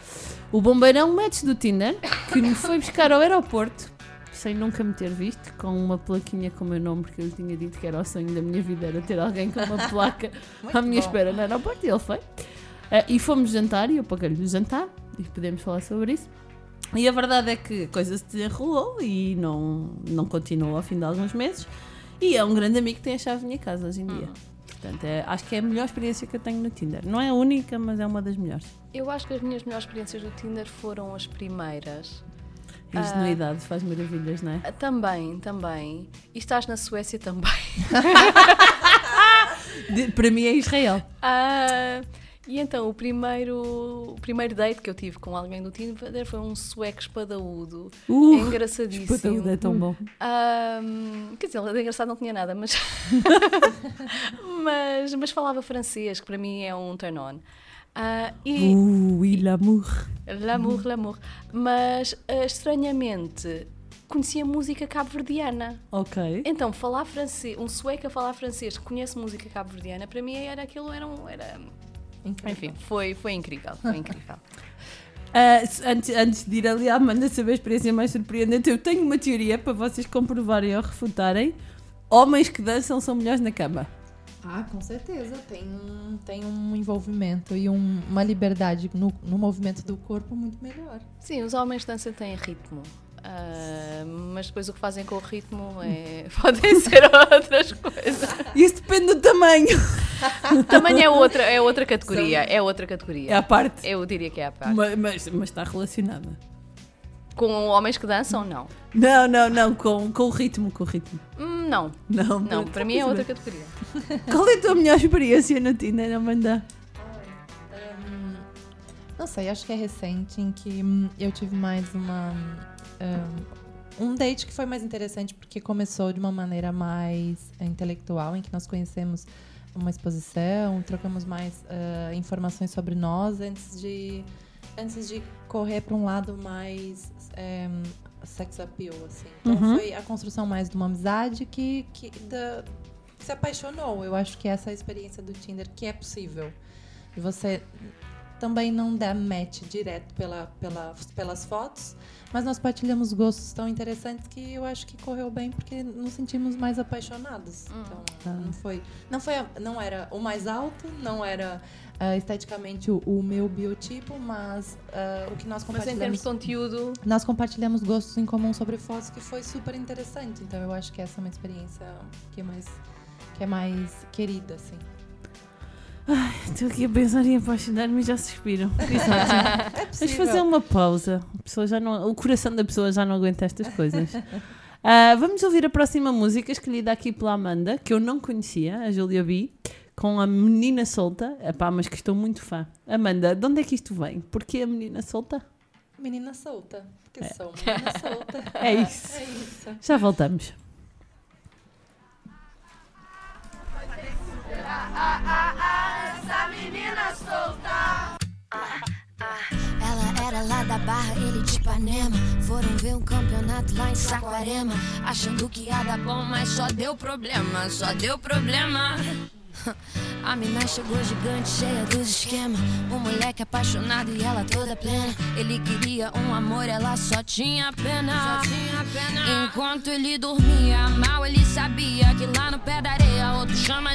O bombeiro é um match do Tinder que me foi buscar ao aeroporto, sem nunca me ter visto, com uma plaquinha com o meu nome, porque eu lhe tinha dito que era o sonho da minha vida, era ter alguém com uma placa à minha bom. espera no aeroporto, e ele foi. Ah, e fomos jantar, e eu paguei-lhe o jantar, e podemos falar sobre isso. E a verdade é que a coisa se desenrolou e não, não continuou ao fim de alguns meses. E é um grande amigo que tem a chave da minha casa hoje em dia. Portanto, é- acho que é a melhor experiência que eu tenho no Tinder. Não é a única, mas é uma das melhores. Eu acho que as minhas melhores experiências do Tinder foram as primeiras. A Ah. ingenuidade faz maravilhas, não é? Ah, Também, também. E estás na Suécia também. De- para mim é Israel. Ah, e então, o primeiro, o primeiro date que eu tive com alguém do Tinder foi um sueco espadaúdo. Uh, engraçadíssimo. Espetacular, é tão bom. Ahm, quer dizer, ele de engraçado não tinha nada, mas, mas, mas falava francês, que para mim é um turn on. Ah, e Uh, e l'amour. l'amour, l'amour. Mas ah, estranhamente conhecia música cabo-verdiana. Ok. Então, falar francês, um sueco a falar francês que conhece música cabo-verdiana, para mim era aquilo, era um. Era, Incrível. enfim, foi, foi incrível, foi incrível. Se- antes, antes de ir ali à Amanda saber a experiência mais surpreendente, eu tenho uma teoria para vocês comprovarem ou refutarem. Homens que dançam são melhores na cama. Ah, com certeza. Tem um, tem um envolvimento e um- uma liberdade no, no movimento do corpo muito melhor. Sim, os homens dançam têm ritmo. Ah, mas depois o que fazem com o ritmo é, podem ser outras coisas. Isso depende do tamanho. Também é outra, é outra categoria. É outra categoria. É a parte. Eu diria que é a parte. Ma- Mas, mas está relacionada. Com homens que dançam, não. Não, não, não, com, com o ritmo, com o ritmo. Hum, não. Não, Não, para mim é outra categoria. Qual é a tua melhor experiência no Tinder, Amanda? Hum, Não sei, acho que é recente em que hum, eu tive mais uma. Um date que foi mais interessante porque começou de uma maneira mais eh, intelectual, em que nós conhecemos uma exposição, trocamos mais ah, informações sobre nós antes de, antes de correr para um lado mais eh, sex appeal, assim. Então Uhum. foi a construção mais de uma amizade que, que, da- que se apaixonou. Eu acho que essa é a experiência do Tinder que é possível. E você também não dá match direto pela, pela, pelas fotos, mas nós partilhamos gostos tão interessantes que eu acho que correu bem porque nos sentimos mais apaixonados. Então, não foi, não foi, a- não era o mais alto, não era ah, esteticamente o, o meu biotipo, mas ah, o que nós Mas em termos compartilhamos de conteúdo, nós compartilhamos gostos em comum sobre fotos que foi super interessante. Então eu acho que essa é uma experiência que é mais que é mais querida assim. Estou aqui a pensar em apaixonar-me e já suspiram. Exato. É Vamos fazer uma pausa. A pessoa já não, o coração da pessoa já não aguenta estas coisas. Ah, vamos ouvir a próxima música escolhida aqui pela Amanda, que eu não conhecia, a Julia B, com a Menina Solta. Epá, mas que estou muito fã. Amanda, de onde é que isto vem? Porquê a Menina Solta? Menina solta, porque sou menina solta. É isso. É isso. Já voltamos. Essa menina Ela era lá da Barra, ele de Ipanema. Foram ver um campeonato lá em Saquarema. Achando que ia dar bom, mas só deu problema, só deu problema. A mina chegou gigante, cheia dos esquemas. Um moleque apaixonado e ela toda plena. Ele queria um amor, ela só tinha pena. Enquanto ele dormia mal, ele sabia que lá no pé da areia outro chama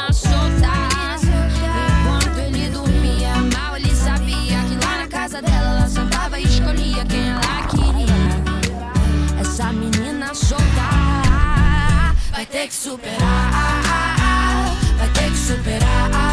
vai ter que superar, vai ter que superar.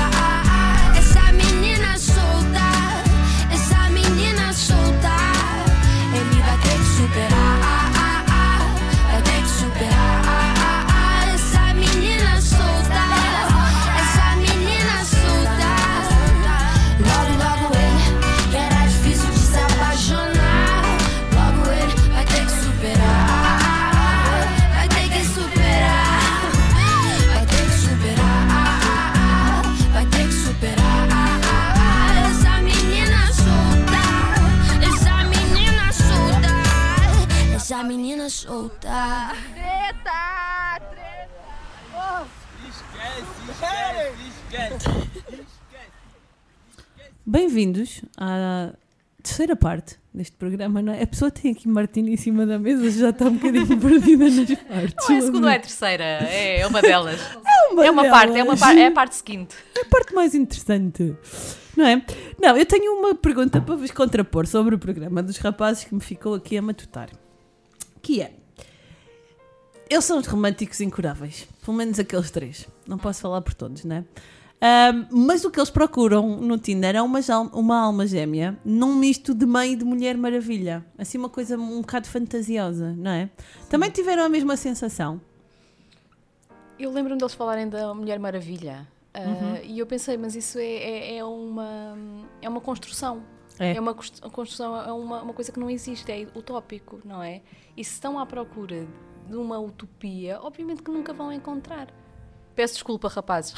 Essa menina solta. Treta! Bem-vindos à terceira parte deste programa, não é? A pessoa tem aqui Martina em cima da mesa, já está um bocadinho perdida nas partes. Não é a segunda ou é a terceira, é uma delas. É uma, É uma parte, é, uma delas. par- é a parte seguinte. É a parte mais interessante. Não é? Não, eu tenho uma pergunta para vos contrapor sobre o programa dos rapazes que me ficou aqui a matutar. Que é... Eles são os românticos incuráveis. Pelo menos aqueles três. Não posso falar por todos, não é? Ahm, mas o que eles procuram no Tinder é uma, uma alma gêmea num misto de mãe e de mulher maravilha. Assim, uma coisa um bocado fantasiosa, não é? Também tiveram a mesma sensação. Eu lembro-me deles falarem da Mulher Maravilha. ah, Uhum. E eu pensei, mas isso é, é, é uma, é uma construção. É. uma cons- construção, é uma, uma coisa que não existe, é utópico, não é? E se estão à procura de uma utopia, obviamente que nunca vão encontrar. Peço desculpa, rapazes.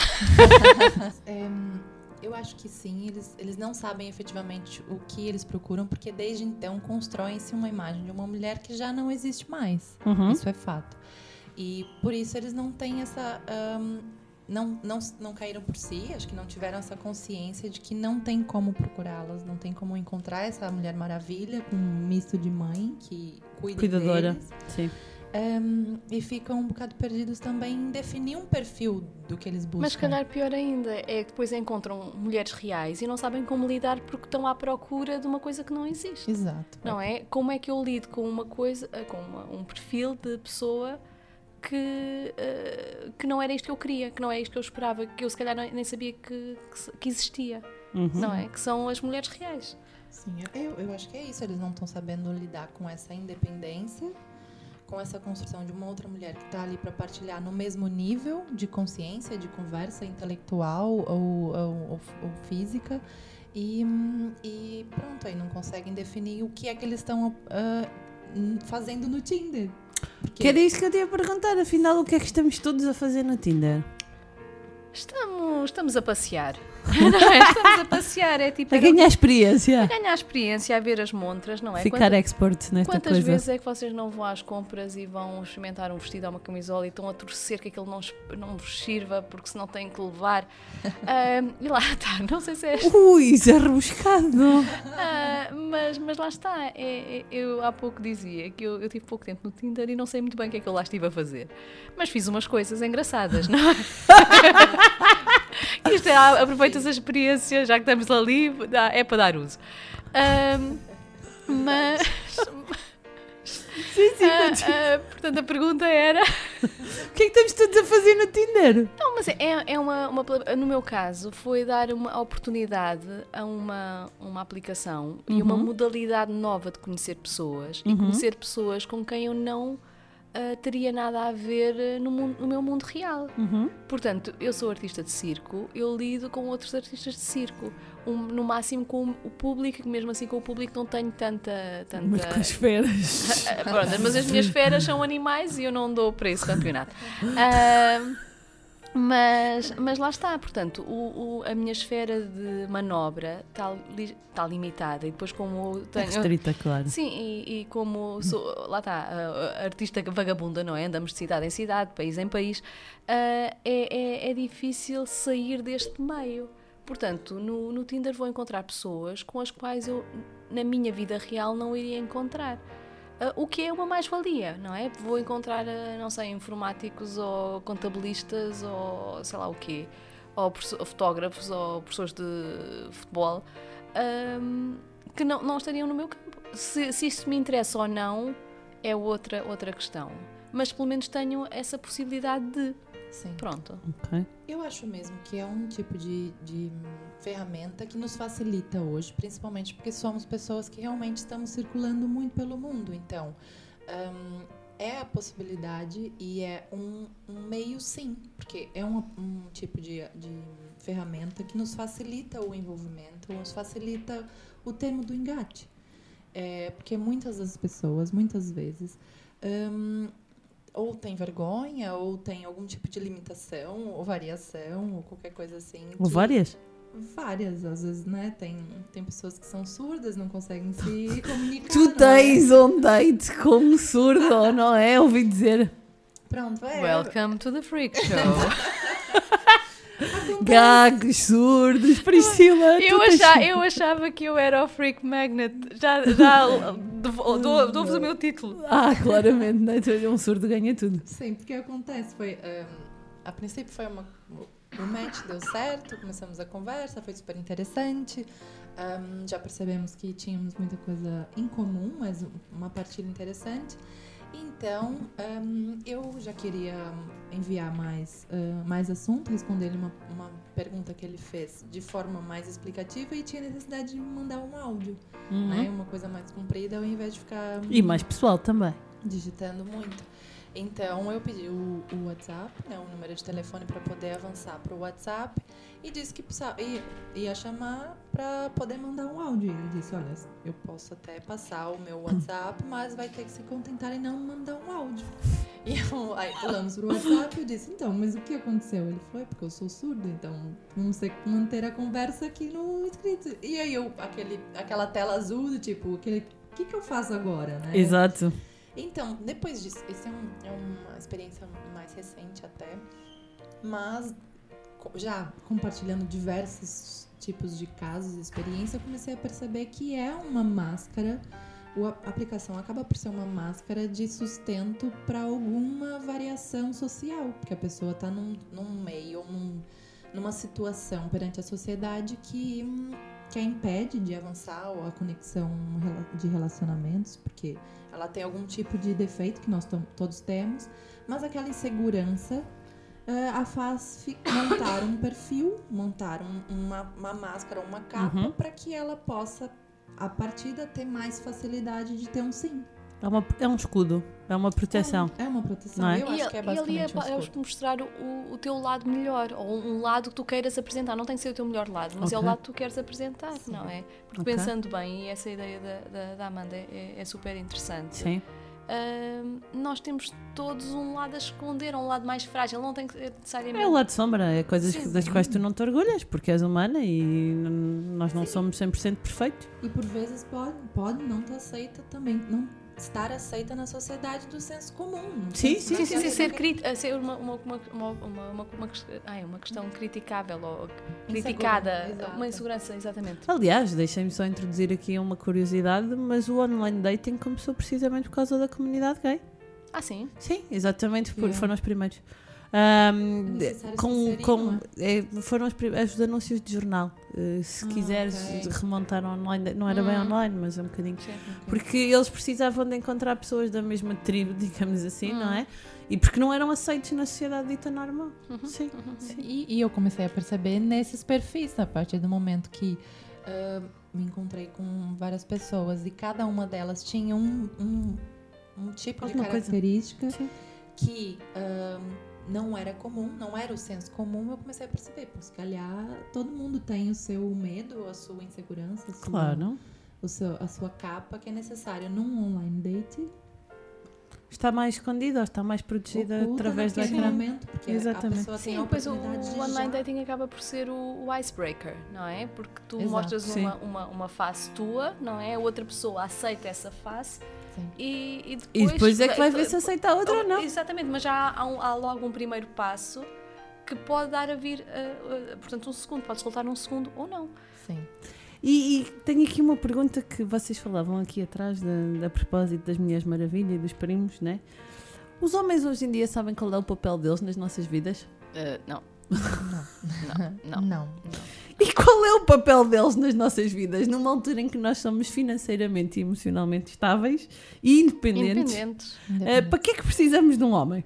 Em, eu acho que sim, eles, eles não sabem efetivamente o que eles procuram, porque desde então constroem-se uma imagem de uma mulher que já não existe mais. Uhum. Isso é fato. E por isso eles não têm essa. ahm, não, não, não caíram por si, acho que não tiveram essa consciência de que não tem como procurá-las, não tem como encontrar essa Mulher Maravilha com um misto de mãe que cuida Cuidadora. deles. Sim. Ahm, e ficam um bocado perdidos também em definir um perfil do que eles buscam. Mas calhar pior ainda é que depois encontram mulheres reais e não sabem como lidar porque estão à procura de uma coisa que não existe. Exato. Não é? Como é que eu lido com uma coisa, com uma- um perfil de pessoa que, eh, que não era isto que eu queria, que não é isto que eu esperava, que eu se calhar nem sabia que, que existia. Uhum. Não é? Que são as mulheres reais. Sim, eu, eu acho que é isso. Eles não estão sabendo lidar com essa independência, com essa construção de uma outra mulher que está ali para partilhar no mesmo nível de consciência, de conversa intelectual ou, ou- ou- ou física. E, e pronto, aí não conseguem definir o que é que eles estão ah, hum, fazendo no Tinder. Que era isso que eu te ia perguntar, afinal, o que é que estamos todos a fazer no Tinder? Estamos, estamos a passear. Não é? Estamos a passear, é tipo. A ganhar experiência. A ganhar experiência, a ver as montras, não é? Ficar Quanta- expert nesta Quantas coisa. vezes é que vocês não vão às compras e vão experimentar um vestido ou uma camisola e estão a torcer que aquilo não, não vos sirva porque senão têm que levar? Ah, e lá está, não sei se é. Ui, isso é rebuscado. Ah, mas, mas lá está, é- é- eu há pouco dizia que eu, eu tive pouco tempo no Tinder e não sei muito bem o que é que eu lá estive a fazer. Mas fiz umas coisas engraçadas, não é? Isto é, aproveitas a experiência, já que estamos ali, é para dar uso. Ahm, mas. Sim, sim, Ah, ah, portanto, a pergunta era. O que é que estamos todos a fazer no Tinder? Não, mas é, é uma, uma pla- No meu caso, foi dar uma oportunidade a uma, uma aplicação e uma Uhum. modalidade nova de conhecer pessoas e Uhum. conhecer pessoas com quem eu não ah, teria nada a ver ah, no, mundo- no meu mundo real. Uhum. Portanto, eu sou artista de circo, eu lido com outros artistas de circo. Um- no máximo com o público, que mesmo assim com o público não tenho tanta. tanta... Mas com as feras. Ah, pronto, mas as minhas feras são animais e eu não dou para esse campeonato. Ah, mas, mas lá está, portanto, o, o- a minha esfera de manobra está, li- está limitada e depois como tenho... Restrita, claro. Sim, e, e como sou, lá está, artista vagabunda, não é? Andamos de cidade em cidade, país em país, ah, é, é, é difícil sair deste meio. Portanto, no, no Tinder vou encontrar pessoas com as quais eu, na minha vida real, não iria encontrar. Ah, o que é uma mais-valia, não é? Vou encontrar, ah, não sei, informáticos ou contabilistas ou sei lá o quê, ou fotógrafos ou professores de futebol ahm, que não, não estariam no meu campo. Se, se isso me interessa ou não é outra, outra questão. Mas pelo menos tenho essa possibilidade de. Sim. Pronto. Ok. Eu acho mesmo que é um tipo de, de ferramenta que nos facilita hoje, principalmente porque somos pessoas que realmente estamos circulando muito pelo mundo. Então, hum, é a possibilidade e é um, um meio sim, porque é um, um tipo de, de ferramenta que nos facilita o envolvimento, nos facilita o termo do engate. É, porque muitas das pessoas, muitas vezes, hum, ou tem vergonha, ou tem algum tipo de limitação, ou variação, ou qualquer coisa assim. Ou que- várias? Várias, às vezes, né? Tem, tem pessoas que são surdas, não conseguem se comunicar. Tu é? tens um date com um surdo, não é? Ouvi dizer. Pronto, é. Welcome to the Freak Show. Gagos, surdos, Priscila. tu eu, tens- achava, eu achava que eu era o Freak Magnet. Já, já dou- dou- dou-vos o meu título. Ah, claramente, né? Um surdo ganha tudo. Sim, porque acontece, foi. hum, a princípio foi uma. O match deu certo, começamos a conversa, foi super interessante. hum, já percebemos que tínhamos muita coisa em comum, mas uma partilha interessante. Então, hum, eu já queria enviar mais, hum, mais assunto, responder uma, uma pergunta que ele fez de forma mais explicativa e tinha necessidade de mandar um áudio, Uhum. né? Uma coisa mais comprida ao invés de ficar E mais pessoal também. digitando muito. Então eu pedi o, o WhatsApp, né, o número de telefone para poder avançar para o WhatsApp e disse que precisava, ia, ia chamar para poder mandar um áudio. Ele disse, olha, eu posso até passar o meu WhatsApp, mas vai ter que se contentar em não mandar um áudio. E eu, aí pulamos pro WhatsApp e eu disse, então, mas o que aconteceu? Ele foi, porque eu sou surdo, então vamos ter que manter a conversa aqui no escrito. E aí eu, aquele, aquela tela azul do tipo, o que, que eu faço agora, né? Exato. Então, depois disso, esse é, um- é uma experiência mais recente até, mas já compartilhando diversos tipos de casos e experiência, eu comecei a perceber que é uma máscara, a aplicação acaba por ser uma máscara de sustento para alguma variação social, porque a pessoa está num, num meio, num, numa situação perante a sociedade que, que a impede de avançar ou a conexão de relacionamentos, porque ela tem algum tipo de defeito que nós todos temos, mas aquela insegurança a faz montar um perfil, montar um- uma, uma máscara, uma capa, Uhum. para que ela possa, a partida, ter mais facilidade de ter um sim. É, uma, é um escudo, é uma proteção. É uma proteção. Não é? Eu E, acho que é e ali é, basicamente um é mostrar o, o teu lado melhor, ou um lado que tu queiras apresentar. Não tem que ser o teu melhor lado, mas é o lado que tu queres apresentar, não é? Porque Ok. pensando bem, e essa ideia da, da, da Amanda é, é super interessante. Sim. Nós temos todos um lado a esconder, um lado mais frágil. Não tem que ser necessariamente. É o lado sombra, é coisas Sim. das quais tu não te orgulhas, porque és humana e nós não somos 100% perfeitos. E por vezes pode, pode não estar aceita também, não estar aceita na sociedade do senso comum. Sim, Sim, sim, sim, ser, a ser uma, uma, uma, uma, uma, uma, uma ques- ai, uma questão criticável ou criticada, exato. uma insegurança, exatamente. Aliás, deixem-me só introduzir aqui uma curiosidade, mas o online dating começou precisamente por causa da comunidade gay. Ah, sim? Sim, exatamente, por, Yeah. foram os primeiros. É necessário com, com, não é, foram os, os anúncios de jornal. Uh, se Ah, quiseres ok. remontar online, não era bem Hum. online, mas é um bocadinho. Porque eles precisavam de encontrar pessoas da mesma tribo, digamos assim, não Hum. é? E porque não eram aceitos na sociedade dita normal. Uhum, Sim, sim. E, e eu comecei a perceber nesses perfis, a partir do momento que Ah, me encontrei com várias pessoas e cada uma delas tinha um, um, um tipo Alguma de característica que ah, não era comum, não era o senso comum. Eu comecei a perceber, pô, se calhar todo mundo tem o seu medo, a sua insegurança, a sua, Claro. o seu, a sua capa que é necessária num online date. Está mais escondida ou está mais protegida oculta através do ecrã. momento, porque Exatamente. a pessoa tem Sim, a depois o, online dating acaba por ser o, o icebreaker, não é? Porque tu Exato. mostras uma, uma, uma face tua, não é? A outra pessoa aceita essa face. E, e depois. E depois é que vai ver se aceita a outra ou não. Exatamente, mas já há, um- há logo um primeiro passo que pode dar a vir, uh, uh, portanto, um segundo, pode soltar um segundo ou não. Sim. E, e tenho aqui uma pergunta que vocês falavam aqui atrás, da, a propósito das Mulheres Maravilha e dos primos, né? Os homens hoje em dia sabem qual é o papel deles nas nossas vidas? Uh, não. Não. Não. Não. E qual é o papel deles nas nossas vidas? Numa altura em que nós somos financeiramente e emocionalmente estáveis e independentes. Independentes. eh, para que é que precisamos de um homem?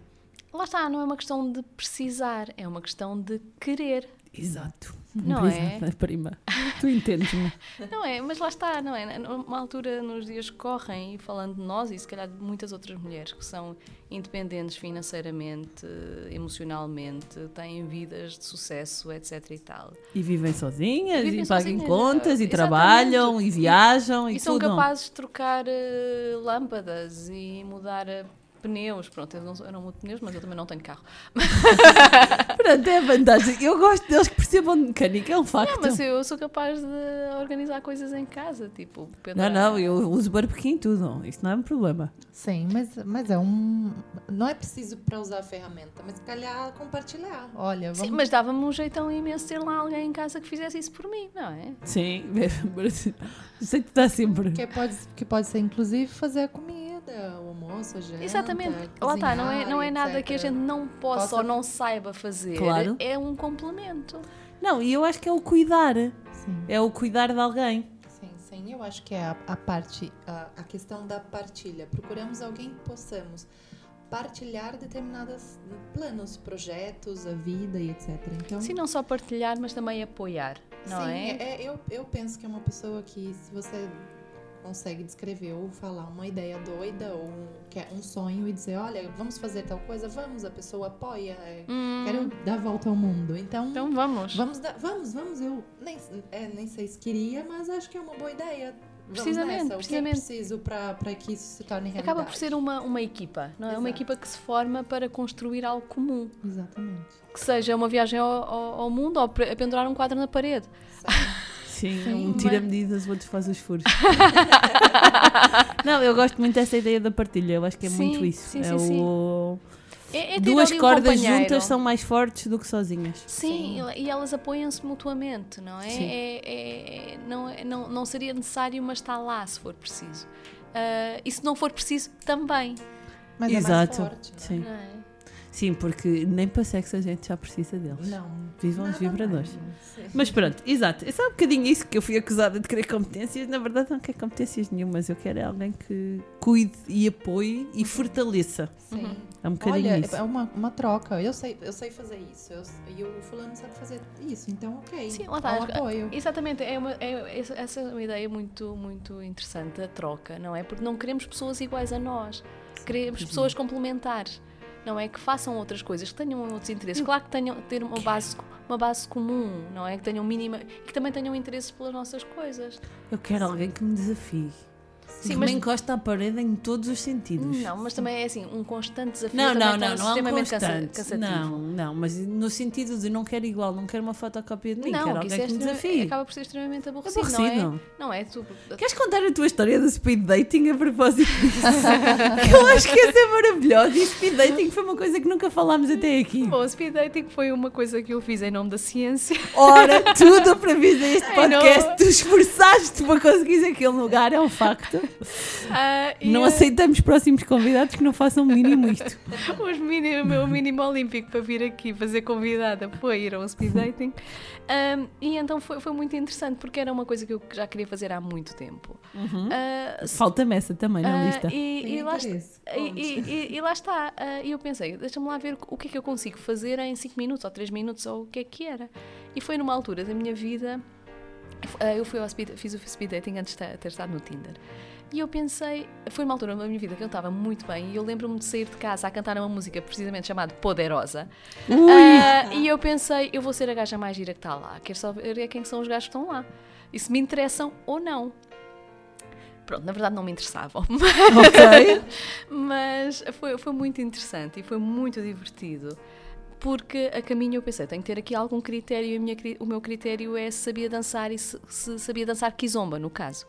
Lá está, não é uma questão de precisar, é uma questão de querer. Exato. Não é? Prima. Tu entendes-me. Não é, mas lá está, não é? Numa altura, nos dias que correm, e falando de nós e se calhar de muitas outras mulheres que são independentes financeiramente, emocionalmente, têm vidas de sucesso, etc e tal. E vivem sozinhas, Vivem e pagam sozinhas, contas, e exatamente. trabalham, e viajam, e, E são tudo. capazes de trocar eh, lâmpadas e mudar pneus. Pronto, eu não, não mudo pneus, mas eu também não tenho carro. Pronto, é a vantagem. Eu gosto deles que percebam de mecânica, é um facto. Não, mas eu sou capaz de organizar coisas em casa, tipo... Não, não, eu uso barbequim e tudo. Isso não é um problema. Sim, mas, mas é um. Não é preciso para usar a ferramenta, mas se calhar compartilhar. Olha, vamos. Sim, mas dava-me um jeitão imenso ter lá alguém em casa que fizesse isso por mim, não é? Sim, sei que está sempre. Que pode, que pode ser, inclusive, fazer a comida, almoço, a janta, Exatamente. Lá está, não é, não é cozinhar, nada que a gente não possa, Possa- ou não saiba fazer. Claro. É um complemento. Não, e eu acho que é o cuidar. Sim. É o cuidar de alguém. Sim, sim, eu acho que é a, a parte, a, a questão da partilha. Procuramos alguém que possamos partilhar determinados planos, projetos, a vida e etc. Então, Sim, não só partilhar, mas também apoiar, não sim, é? é- eu, eu penso que é uma pessoa que, se você consegue descrever ou falar uma ideia doida ou um, que é um sonho e dizer, olha, vamos fazer tal coisa, vamos, a pessoa apoia, é, Hum. quero dar a volta ao mundo. Então, Então vamos. vamos, dar- vamos, vamos. Eu nem, é, nem sei se queria, mas acho que é uma boa ideia. Vamos Precisamente, nessa. O que é precisamente. preciso para que isso se torne realidade? Acaba por ser uma, uma equipa, não é? Uma Exato. equipa que se forma para construir algo comum. Exatamente. Que seja uma viagem ao, ao- ao mundo ou pre- pendurar um quadro na parede. Sim, Sim, um mas- tira-medidas, outros faz os furos. não, eu gosto muito dessa ideia da partilha. Eu acho que é Sim, muito isso. sim, é sim, sim. o... É- é Duas um cordas companheiro. juntas são mais fortes do que sozinhas. Sim, e elas apoiam-se mutuamente, não é? Sim. É- é- não, é- não, não seria necessário, mas está lá se for preciso. Ah, e se não for preciso, também. Mas é mais Exato. forte, não é? Sim. Não é? Sim, porque nem para sexo a gente já precisa deles. Não. Vivam os vibradores. mais, sim. Mas pronto, exato. É só um bocadinho isso que eu fui acusada de querer competências. Na verdade, não quero competências nenhumas. Eu quero alguém que cuide e apoie e fortaleça. Sim. É um bocadinho Olha, isso. é uma, uma troca. Eu sei. Eu sei fazer isso. eu- e o fulano sabe fazer isso. Então, ok. Sim, lá um está. apoio. Exatamente, é uma, é, essa- é uma ideia muito, muito interessante, a troca, não é? Porque não queremos pessoas iguais a nós, queremos pessoas complementares, não é? Que façam outras coisas, que tenham outros interesses. Claro que tenham ter uma base, uma base comum, não é? Que tenham mínima e que também tenham interesses pelas nossas coisas. Eu quero alguém que me desafie. Sim, mas encosta à parede em todos os sentidos. não, mas também é assim, um constante desafio Não, também não, não, não é um extremamente constante. cansativo. Não, não, mas no sentido de não quero igual, não quero uma fotocópia de mim, Não, quero que isso alguém é que me desafie. acaba por ser extremamente aborrecido, Aborrecido. não é? Não é? Tu, Queres contar a tua história do speed dating a propósito disso? Que eu acho que essa é maravilhosa e speed dating foi uma coisa que nunca falámos até aqui. Bom, speed dating foi uma coisa que eu fiz em nome da ciência. Ora, tudo para vir este não. podcast, tu esforçaste para conseguir aquele lugar, é um facto. Ah, Não ah, aceitamos próximos convidados que não façam o mínimo isto. Os mini, o meu mínimo olímpico para vir aqui fazer convidada foi ir a um speed dating. Ahm, e então foi, foi muito interessante porque era uma coisa que eu já queria fazer há muito tempo. Ah, Falta-me essa também na Ah, lista. e, e lá está, e, e- lá está. E eu pensei, deixa-me lá ver o que é que eu consigo fazer em 5 minutos ou 3 minutos ou o que é que era. E foi numa altura da minha vida. Eu fui ao speed, fiz o speed dating antes de ter ter estado no Tinder. E eu pensei, foi uma altura da minha vida que eu estava muito bem e eu lembro-me de sair de casa a cantar uma música precisamente chamada Poderosa. Ah, e eu pensei, eu vou ser a gaja mais gira que está lá. Quero só ver quem são os gajos que estão lá. E se me interessam ou não. Pronto, na verdade não me interessavam. Ok. Mas foi, foi muito interessante e foi muito divertido. Porque a caminho eu pensei, tenho que ter aqui algum critério e minha o meu critério é se sabia dançar e se, se sabia dançar kizomba, no caso.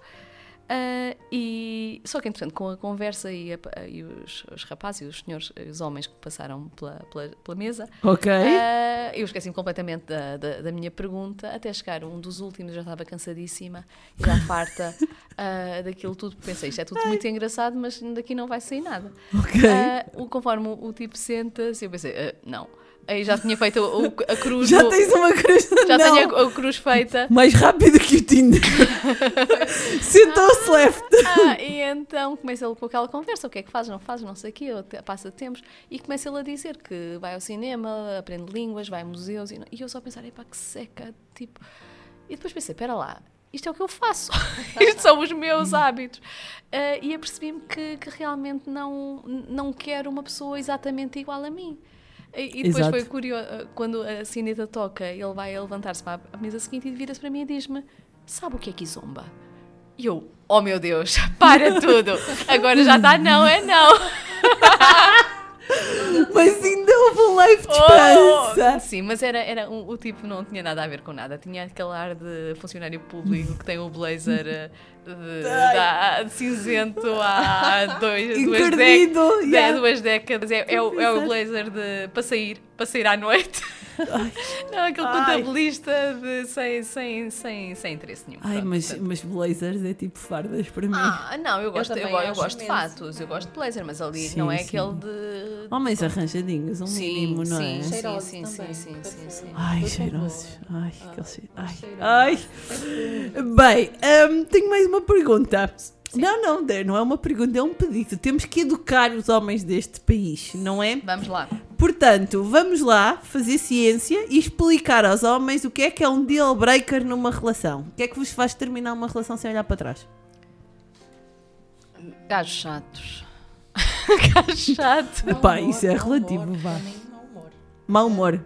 Ah, e só que, entretanto, com a conversa e, a- e os, os rapazes e os senhores, os homens que passaram pela, pela, pela mesa, Ok. ah, eu esqueci-me completamente da, da, da minha pergunta, até chegar um dos últimos, já estava cansadíssima e já farta ah, daquilo tudo, porque pensei, isto é tudo muito engraçado, mas daqui não vai sair nada. Ok. Ah, o, conforme o, o tipo senta-se, eu pensei, não. Aí já tinha feito o- a cruz. Já tens uma cruz. Já não. tenho a, a cruz feita. Mais rápido que o Tinder. Sentou-se left. Ah, e então começa ele com aquela conversa: o que é que faz, não faz, não sei o quê, passa tempos. E começa ele a dizer que vai ao cinema, aprende línguas, vai a museus. E, não- e eu só pensar: epá, que seca. Tipo. E depois pensei: espera lá, isto é o que eu faço, isto são os meus hábitos. Ah, e apercebi-me que, que realmente não, não quero uma pessoa exatamente igual a mim. E, depois Exato. foi curioso, ah, quando a sineta toca, ele vai a levantar-se para a mesa seguinte e vira-se para mim e diz-me: Sabe o que é kizomba? E eu, oh meu Deus, para tudo, agora já está, não é não. Mas ainda houve um live de Oh, esperança. sim, mas era, era um- o tipo não tinha nada a ver com nada. Tinha aquele ar de funcionário público que tem o blazer eh, de, da- de cinzento há dois, duas, décadas. yeah. duas décadas. É, é, o, é o blazer de, para sair, para sair à noite. Não, aquele Ai. contabilista de, sem, sem, sem, sem interesse nenhum. Ai, Pronto, mas, portanto. mas blazers é tipo fardas para mim. Ah, não, eu gosto, eu, eu acho gosto de fatos, eu gosto de blazer, mas ali Sim, não é sim. aquele de. Homens arranjadinhos, um Sim, mínimo, não sim, é? sim, Cheirosos sim, também, sim, sim, sim, sim. Ai, Por cheirosos. Ai, Ah, aquele cheiro. ah, Ai. cheirosos. Ai. Bem, hum, tenho mais uma pergunta. Não, não, Dé, não é uma pergunta, é um pedido. Temos que educar os homens deste país, não é? Vamos lá. Portanto, vamos lá fazer ciência e explicar aos homens o que é que é um deal breaker numa relação. O que é que vos faz terminar uma relação sem olhar para trás? Gajos chatos. Gajos chatos. Humor, isso é relativo, humor, vá. mau humor. Mau humor.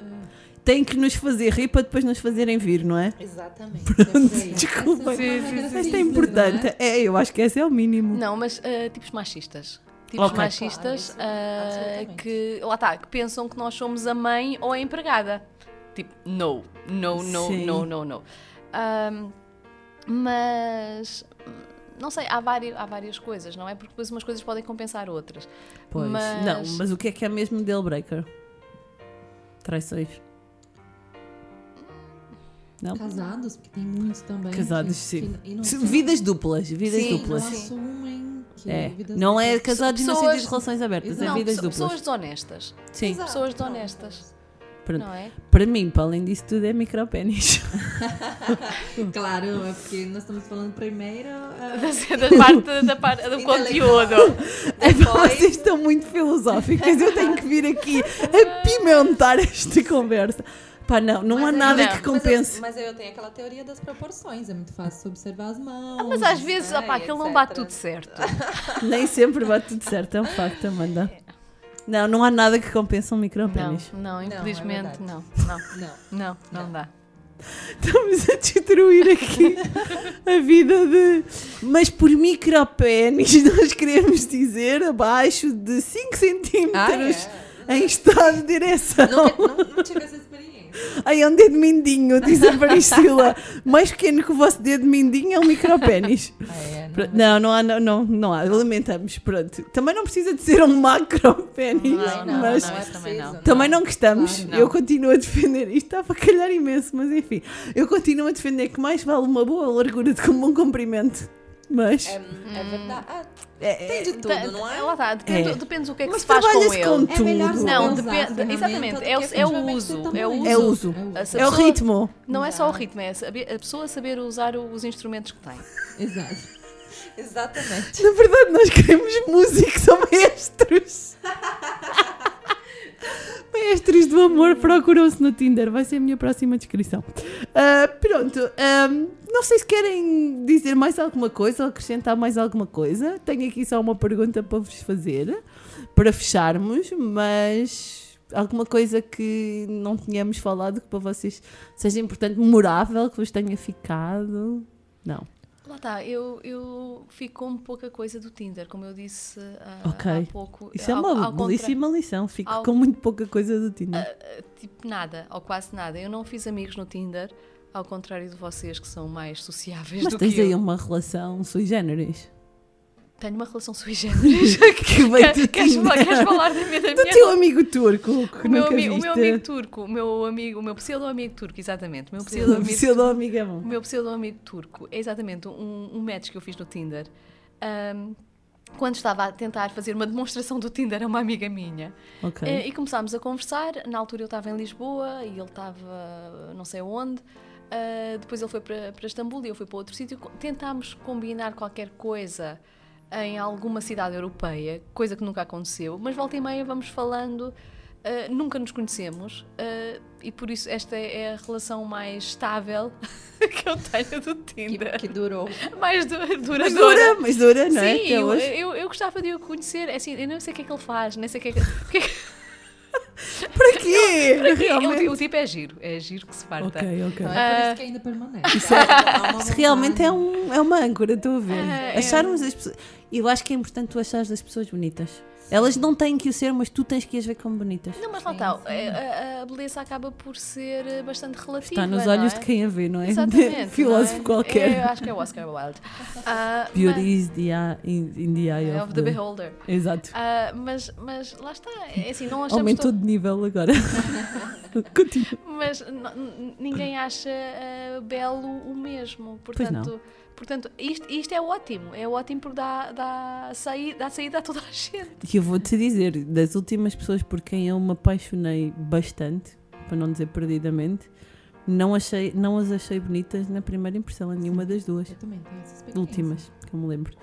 Tem que nos fazer rir para depois nos fazerem vir, não é? Exatamente. Pronto, é desculpa. É Sim, sim. Esta é importante. é? É, eu acho que esse é o mínimo. Não, mas ah, tipos machistas. Tipos Ok. machistas Claro, absolutamente. que, lá está, que pensam que nós somos a mãe ou a empregada. Tipo, no, no, no, Sim. no, no, no. Ahm, mas, não sei, há várias, há várias coisas, não é? Porque depois umas coisas podem compensar outras. Pois. Mas- Não, mas o que é que é mesmo deal breaker? Traições. Não? Casados, porque tem muitos também. Casados, que- sim. que- Vidas duplas, vidas Sim, duplas. Não assumem que É. vidas Não é casados no Pessoas- sentido de relações abertas, é não, vidas pesso- duplas. pessoas desonestas. Sim, Exato, pessoas desonestas. Pronto. Não é? Para mim, para além disso tudo, é micropénis. Claro, é porque nós estamos falando primeiro. ah, Da, parte, da parte do conteúdo. É vocês estão muito filosóficas. Eu tenho que vir aqui a pimentar esta conversa. Pá, não, não há Mas nada não. que Mas eu, compense. mas eu tenho aquela teoria das proporções, é muito fácil observar as mãos. Mas às vezes, né, opá, e aquilo não bate tudo certo. Nem sempre bate tudo certo, é um facto, Amanda. Não, não há nada que compense um Não, micropénis. não, é infelizmente verdade. não. Não, Não. não, não dá. Estamos a destruir aqui a vida de. Mas por micropénis, nós queremos dizer abaixo de 5 centímetros em estado de direção. Nunca, não, não tive essa experiência. Ai, é um dedo mindinho, diz a Priscila. Mais pequeno que o vosso dedo mindinho é um micropénis. Pronto, não, não há, não, não, não há, lamentamos, pronto. Também não precisa de ser um macropénis, Não, não, mas não, isso também não. também não gostamos. Claro, não. Eu continuo a defender, isto está para calhar imenso, mas enfim, eu continuo a defender que mais vale uma boa largura do que um bom comprimento. Mas É, é verdade. Ah, É, tem de tudo, Tá- não é? Lá está, depende, É. depende do que é que Mas se faz com ele. com É melhor tudo. Não, depende. Exatamente, do é o, que é o uso. É o uso. É o uso. É o ritmo. Não é só o ritmo, é a pessoa saber usar os instrumentos que tem. Exato. Exatamente. na verdade nós queremos músicos ou maestros. Maestros do amor procuram-se no Tinder, vai ser a minha próxima descrição. Ah, pronto, não sei se querem dizer mais alguma coisa ou acrescentar mais alguma coisa. Tenho aqui só uma pergunta para vos fazer, para fecharmos, mas alguma coisa que não tínhamos falado que para vocês seja importante, memorável, que vos tenha ficado? Não. Lá está, eu, eu fico com pouca coisa do Tinder, como eu disse ah, Ok. há pouco. Isso é Ao- uma ao contra- belíssima lição. Fico ao- com muito pouca coisa do Tinder. ah, tipo nada, ou quase nada. Eu não fiz amigos no Tinder, ao contrário de vocês que são mais sociáveis Mas do tens que aí eu. uma relação sui generis. Tenho uma relação sui generis. Que vem do queres, Tinder. queres falar da minha, da Do minha teu amigo turco, que o meu, amigo, o meu amigo turco, o meu amigo, o meu pseudo-amigo turco, exatamente. O meu pseudo-amigo Pseudo-amigo é bom. O meu pseudo-amigo turco é exatamente um, um match que eu fiz no Tinder. Ahm, quando estava a tentar fazer uma demonstração do Tinder a uma amiga minha. Ok. Eh, E começámos a conversar. Na altura eu estava em Lisboa e ele estava não sei onde. Ah, depois ele foi para, para Istambul e eu fui para outro sítio. Tentámos combinar qualquer coisa em alguma cidade europeia, coisa que nunca aconteceu, mas volta e meia vamos falando. ah, nunca nos conhecemos ah, e por isso esta é a relação mais estável que eu tenho do Tinder. Que, que durou. Mais du duradoura. Mas dura, mas dura, não é? Sim, eu, eu, eu gostava de o conhecer. É assim, eu não sei o que é que ele faz, nem sei o que é que. é Para quê? Para quê? Realmente. O, o tipo é giro, é giro que se farta. Ok, ok. Então é por Ah, isso que ainda permanece. Isso, é- realmente é, um, é uma âncora, estou a ver. Ah, é. Acharmos as pessoas. Eu acho que é importante tu achares as pessoas bonitas. Elas não têm que o ser, mas tu tens que as ver como bonitas. Não, mas lá está. A, a- beleza acaba por ser eh, bastante relativa. Está nos olhos é? de quem a vê, não é? Exatamente. Filósofo não é? qualquer. Eu acho que é o Oscar Wilde. Ah, Beauty mas- is the eye, in, in the eye É of, of the beholder. Exato. Ah, mas, mas lá está. É assim, não achamos Aumentou to- de nível agora. Continua. Mas ninguém acha ah, belo o mesmo. Pois não. Portanto, isto, isto é ótimo. É ótimo porque dá, dá, saída, dá saída a toda a gente. E eu vou-te dizer, das últimas pessoas por quem eu me apaixonei bastante, para não dizer perdidamente, não, achei, não as achei bonitas na primeira impressão, nenhuma das duas. Eu também tenho essa experiência. Últimas, que eu me lembro.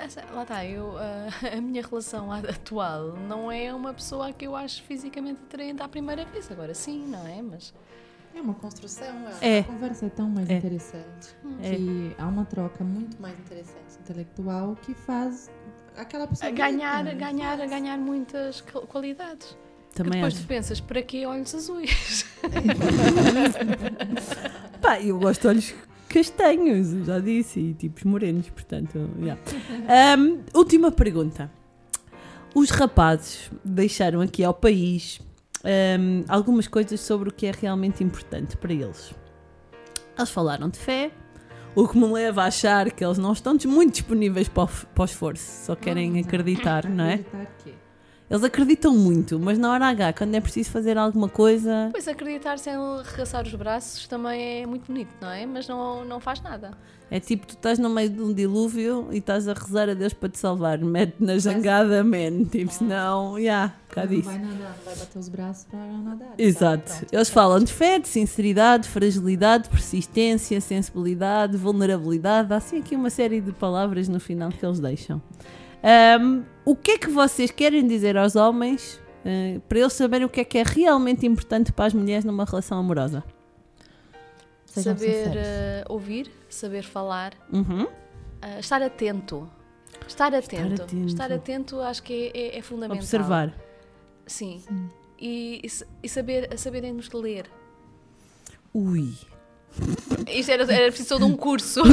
Essa- lá está, eu, ah, a minha relação atual não é uma pessoa que eu acho fisicamente atraente à primeira vez. Agora sim, não é? Mas É uma construção. A, É. a conversa é tão mais É. interessante. É. Que há uma troca muito mais interessante intelectual que faz aquela pessoa. a ganhar, bonita, ganhar, faz. ganhar muitas qu- qualidades. que Também depois acho. tu pensas, para que olhos azuis? Pá, eu gosto de olhos castanhos, eu já disse, e tipos morenos, portanto, yeah. Ahm, última pergunta. Os rapazes deixaram aqui ao país ahm, algumas coisas sobre o que é realmente importante para eles. Eles falaram de fé, o que me leva a achar que eles não estão muito disponíveis para o, para o esforço, só querem acreditar, não é? Acreditar que. Eles acreditam muito, mas na hora H, quando é preciso fazer alguma coisa, Pois acreditar sem arregaçar os braços também é muito bonito, não é? Mas não, não faz nada. É tipo, tu estás no meio de um dilúvio e estás a rezar a Deus para te salvar. Mete na jangada, man. Tipo, senão, já, yeah, cá Não disso. vai nadar, vai bater os braços para nadar. Exato. Pronto. Eles falam de fé, de sinceridade, fragilidade, persistência, sensibilidade, vulnerabilidade. Há assim aqui uma série de palavras no final que eles deixam. Ahm, o que é que vocês querem dizer aos homens eh, para eles saberem o que é que é realmente importante para as mulheres numa relação amorosa? Sejam saber eh, ouvir, saber falar, Uhum. eh, estar atento. Estar atento. atento. Estar atento acho que é, é- é fundamental. Observar. Sim. E, e, sa- e saber, saberem nos ler. Ui. Isto era, era preciso de um curso.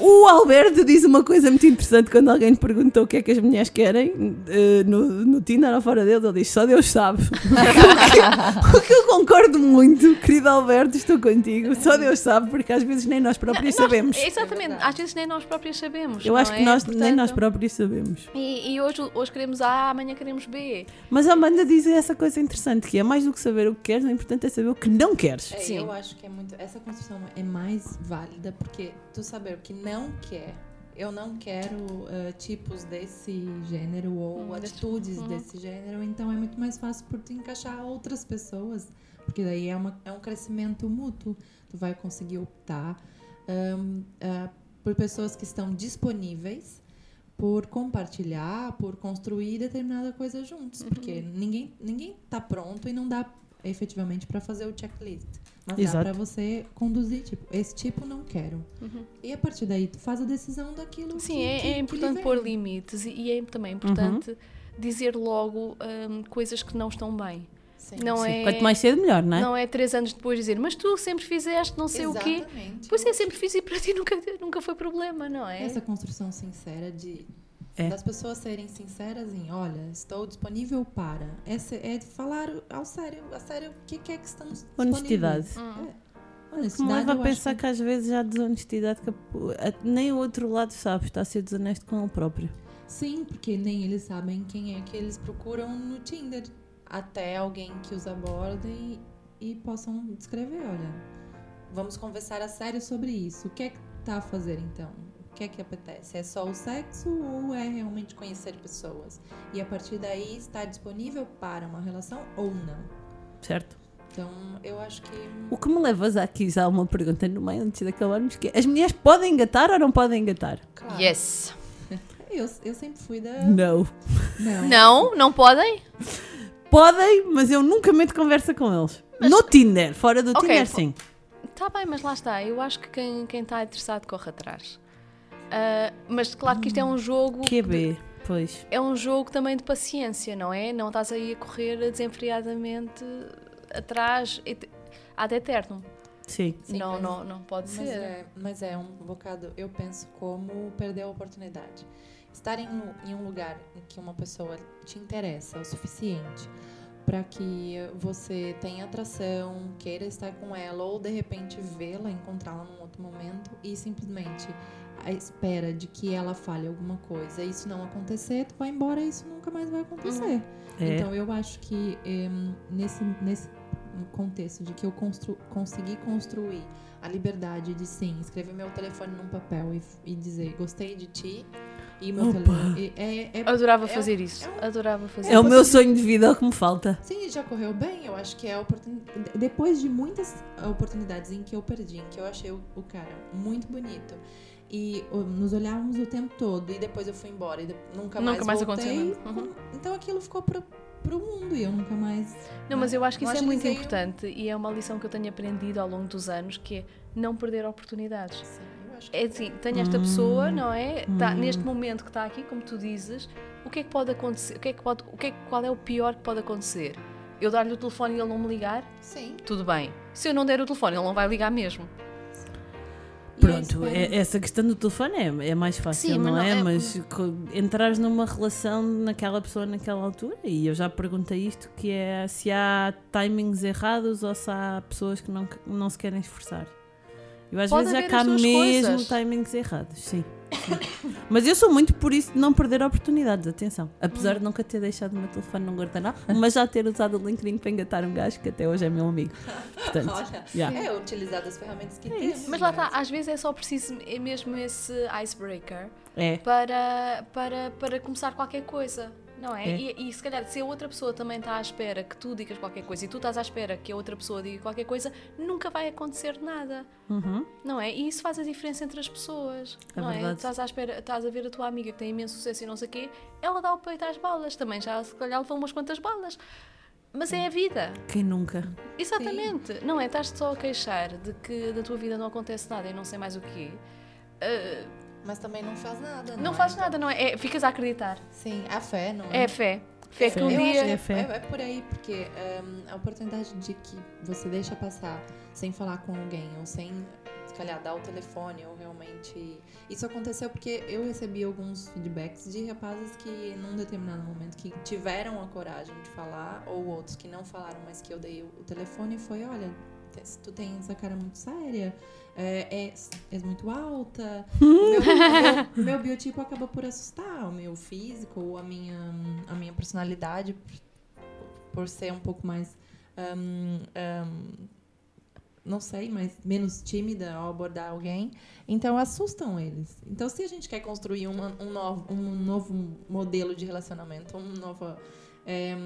O Alberto diz uma coisa muito interessante quando alguém lhe perguntou o que é que as mulheres querem eh, no, no Tinder ou fora dele. Ele diz: Só Deus sabe. o, que, o que eu concordo muito, querido Alberto, estou contigo. Só Deus sabe, porque às vezes nem nós próprios Nós- sabemos. Exatamente, às vezes nem nós próprios sabemos. Eu acho que é? nós, nem Portanto, nós próprios sabemos. E, e hoje, hoje queremos A, amanhã queremos B. Mas a Amanda diz essa coisa interessante: que é mais do que saber o que queres, o importante é saber o que não queres. É, eu acho que é muito. Essa construção é mais válida porque tu saber o que não quer. Eu não quero eh, tipos desse gênero ou atitudes uhum. desse gênero, então é muito mais fácil por tu encaixar outras pessoas, porque daí é, uma, é um crescimento mútuo. Tu vai conseguir optar ahn, ah, por pessoas que estão disponíveis por compartilhar, por construir determinada coisa juntos, porque ninguém ninguém tá pronto e não dá efetivamente para fazer o checklist, mas dá Exato. para você conduzir tipo esse tipo não quero e a partir daí tu faz a decisão daquilo Sim, que, é, que- é importante pôr limites e, é também importante dizer logo hum, coisas que não estão bem. Não Sim. é, Quanto mais cedo, melhor, não é? Não é três anos depois dizer, mas tu sempre fizeste não sei o quê. Exatamente. Pois é, sempre fiz e para ti nunca, nunca foi problema, não é? essa construção sincera de É. das pessoas serem sinceras em, olha, estou disponível para. Essa é de falar ao sério, a sério, o que que é que estamos Honestidade. disponíveis. É. Que me Honestidade, leva a pensar que... às vezes há desonestidade que nem o outro lado sabe, está a ser desonesto com ele próprio. Sim, porque nem eles sabem quem é que eles procuram no Tinder. Até alguém que os aborde e, e possam descrever, olha, vamos conversar a sério sobre isso. O que é que tá a fazer então? O que é que apetece? É só o sexo ou é realmente conhecer pessoas? E a partir daí estar disponível para uma relação ou não? Certo? Então, eu acho que O que me leva a aqui já uma pergunta no meio antes de acabarmos, que é, as mulheres podem engatar ou não podem engatar? Claro. Yes. eu, eu sempre fui da Não. Não. Não, não podem? Podem, mas eu nunca meto conversa com eles. No Tinder, fora do Ok, Tinder, sim. Está bem, mas lá está. Eu acho que quem quem está interessado corre atrás. Ah, mas claro que isto é um jogo. QB, pois. É um jogo também de paciência, não é? Não estás aí a correr desenfreadamente atrás ad eterno. Sim. Sim, não, mas- não, não pode mas ser. É, mas é um bocado, eu penso, como perder a oportunidade. Estar em, um- em um lugar em que uma pessoa te interessa o suficiente para que você tenha atração, queira estar com ela, ou de repente vê-la, encontrá-la num outro momento e simplesmente a espera de que ela fale alguma coisa e isso não acontecer, tu vai embora e isso nunca mais vai acontecer. É. Então eu acho que nesse, nesse contexto de que eu constru, consegui construir a liberdade de sim, escrever meu telefone num papel e, e dizer gostei de ti e meu Opa. telefone. É, é, Adorava é- fazer isso. Adorava fazer É o isso. meu sonho de vida, é o que me falta. Sim, já correu bem. Eu acho que é a oportunidade. Depois de muitas oportunidades em que eu perdi, em que eu achei o, o cara muito bonito. E nos olhávamos o tempo todo. E depois eu fui embora. E nunca mais Nunca mais voltei. aconteceu. Uhum. Então aquilo ficou pro, pro mundo. E eu nunca mais. Não, mas eu acho que isso é muito o- importante e é uma lição que eu tenho aprendido ao longo dos anos, que é não perder oportunidades. eu acho que É assim, tenho esta pessoa, Hum. não é? Tá, neste momento que está aqui, como tu dizes, o que é que pode acontecer? O que é que pode, o que é, que- qual é o pior que pode acontecer? Eu dar-lhe o telefone e ele não me ligar? Sim. Tudo bem. Se eu não der o telefone, ele não vai ligar mesmo. Pronto, é- essa questão do telefone é, é mais fácil, Sim, não não é? é- Mas entrares numa relação naquela pessoa naquela altura, e eu já perguntei isto, que é se há timings errados ou se há pessoas que não, não se querem esforçar. Eu às Pode vezes as duas mesmo coisas. timings errados, sim. Sim. mas eu sou muito por isso de não perder oportunidades, atenção. Apesar de nunca ter deixado o meu telefone num guardanapo, mas já ter usado o LinkedIn para engatar um gajo que até hoje é meu amigo. Portanto, Olha, yeah. é utilizar as ferramentas que temos. Mas lá está, às vezes é só preciso é mesmo esse icebreaker É. para, para, para começar qualquer coisa. Não é? É. E, e se calhar, se a outra pessoa também está à espera que tu digas qualquer coisa e tu estás à espera que a outra pessoa diga qualquer coisa, nunca vai acontecer nada. Uhum. Não é? E isso faz a diferença entre as pessoas. É não é? verdade. Estás à espera, estás a ver a tua amiga que tem imenso sucesso e não sei o quê, ela dá o peito às balas. Também já se calhar levou umas quantas balas. Mas é a vida. Quem nunca? Exatamente. Não é? Estás só a queixar de que da tua vida não acontece nada e não sei mais o quê. Ah, Mas também não faz nada. Não é? faz nada, não é? É, Ficas a acreditar. Sim, a fé, não é? É fé. Fé que um Eu dia. É fé. É, é por aí, porque hum, a oportunidade de que você deixa passar sem falar com alguém, ou sem, se calhar, dar o telefone, ou realmente. Isso aconteceu porque eu recebi alguns feedbacks de rapazes que, num determinado momento, que tiveram a coragem de falar, ou outros que não falaram, mas que eu dei o, telefone e foi: olha, tu tem essa cara muito séria. É, é, és muito alta. O meu, meu- meu biotipo acaba por assustar. O meu físico, ou a minha, a minha personalidade, por ser um pouco mais. hum, hum, não sei, mas menos tímida ao abordar alguém. Então assustam eles. Então, se a gente quer construir uma- um, novo, um novo modelo de relacionamento, um novo é,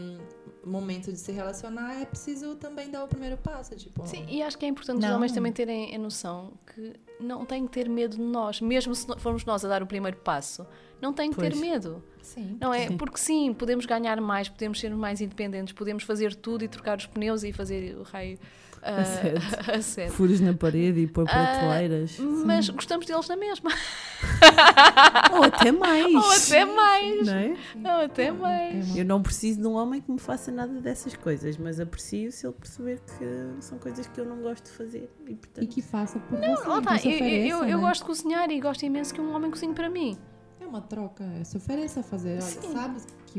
momento de se relacionar, é preciso também dar o primeiro passo. Tipo, Sim, e acho que é importante os Não. homens também terem a noção que não têm que ter medo de nós, mesmo se formos nós a dar o primeiro passo. Não têm que ter Pois. medo. Sim. Não é? Sim. Porque sim, podemos ganhar mais, podemos ser mais independentes, podemos fazer tudo e trocar os pneus e fazer o raio A sete. a sete. Furos na parede e pôr Ah, prateleiras. Mas gostamos deles na mesma. Ou até mais. Ou até mais. Não é? Ou até mais. Eu não preciso de um homem que me faça nada dessas coisas, mas aprecio se ele perceber que são coisas que eu não gosto de fazer. E, portanto, E que faça por Não, você. que se Eu, eu, ofereça, eu, eu né? gosto de cozinhar e gosto imenso que um homem cozinhe para mim. É uma troca, é, se ofereça a fazer. Olha, Sim.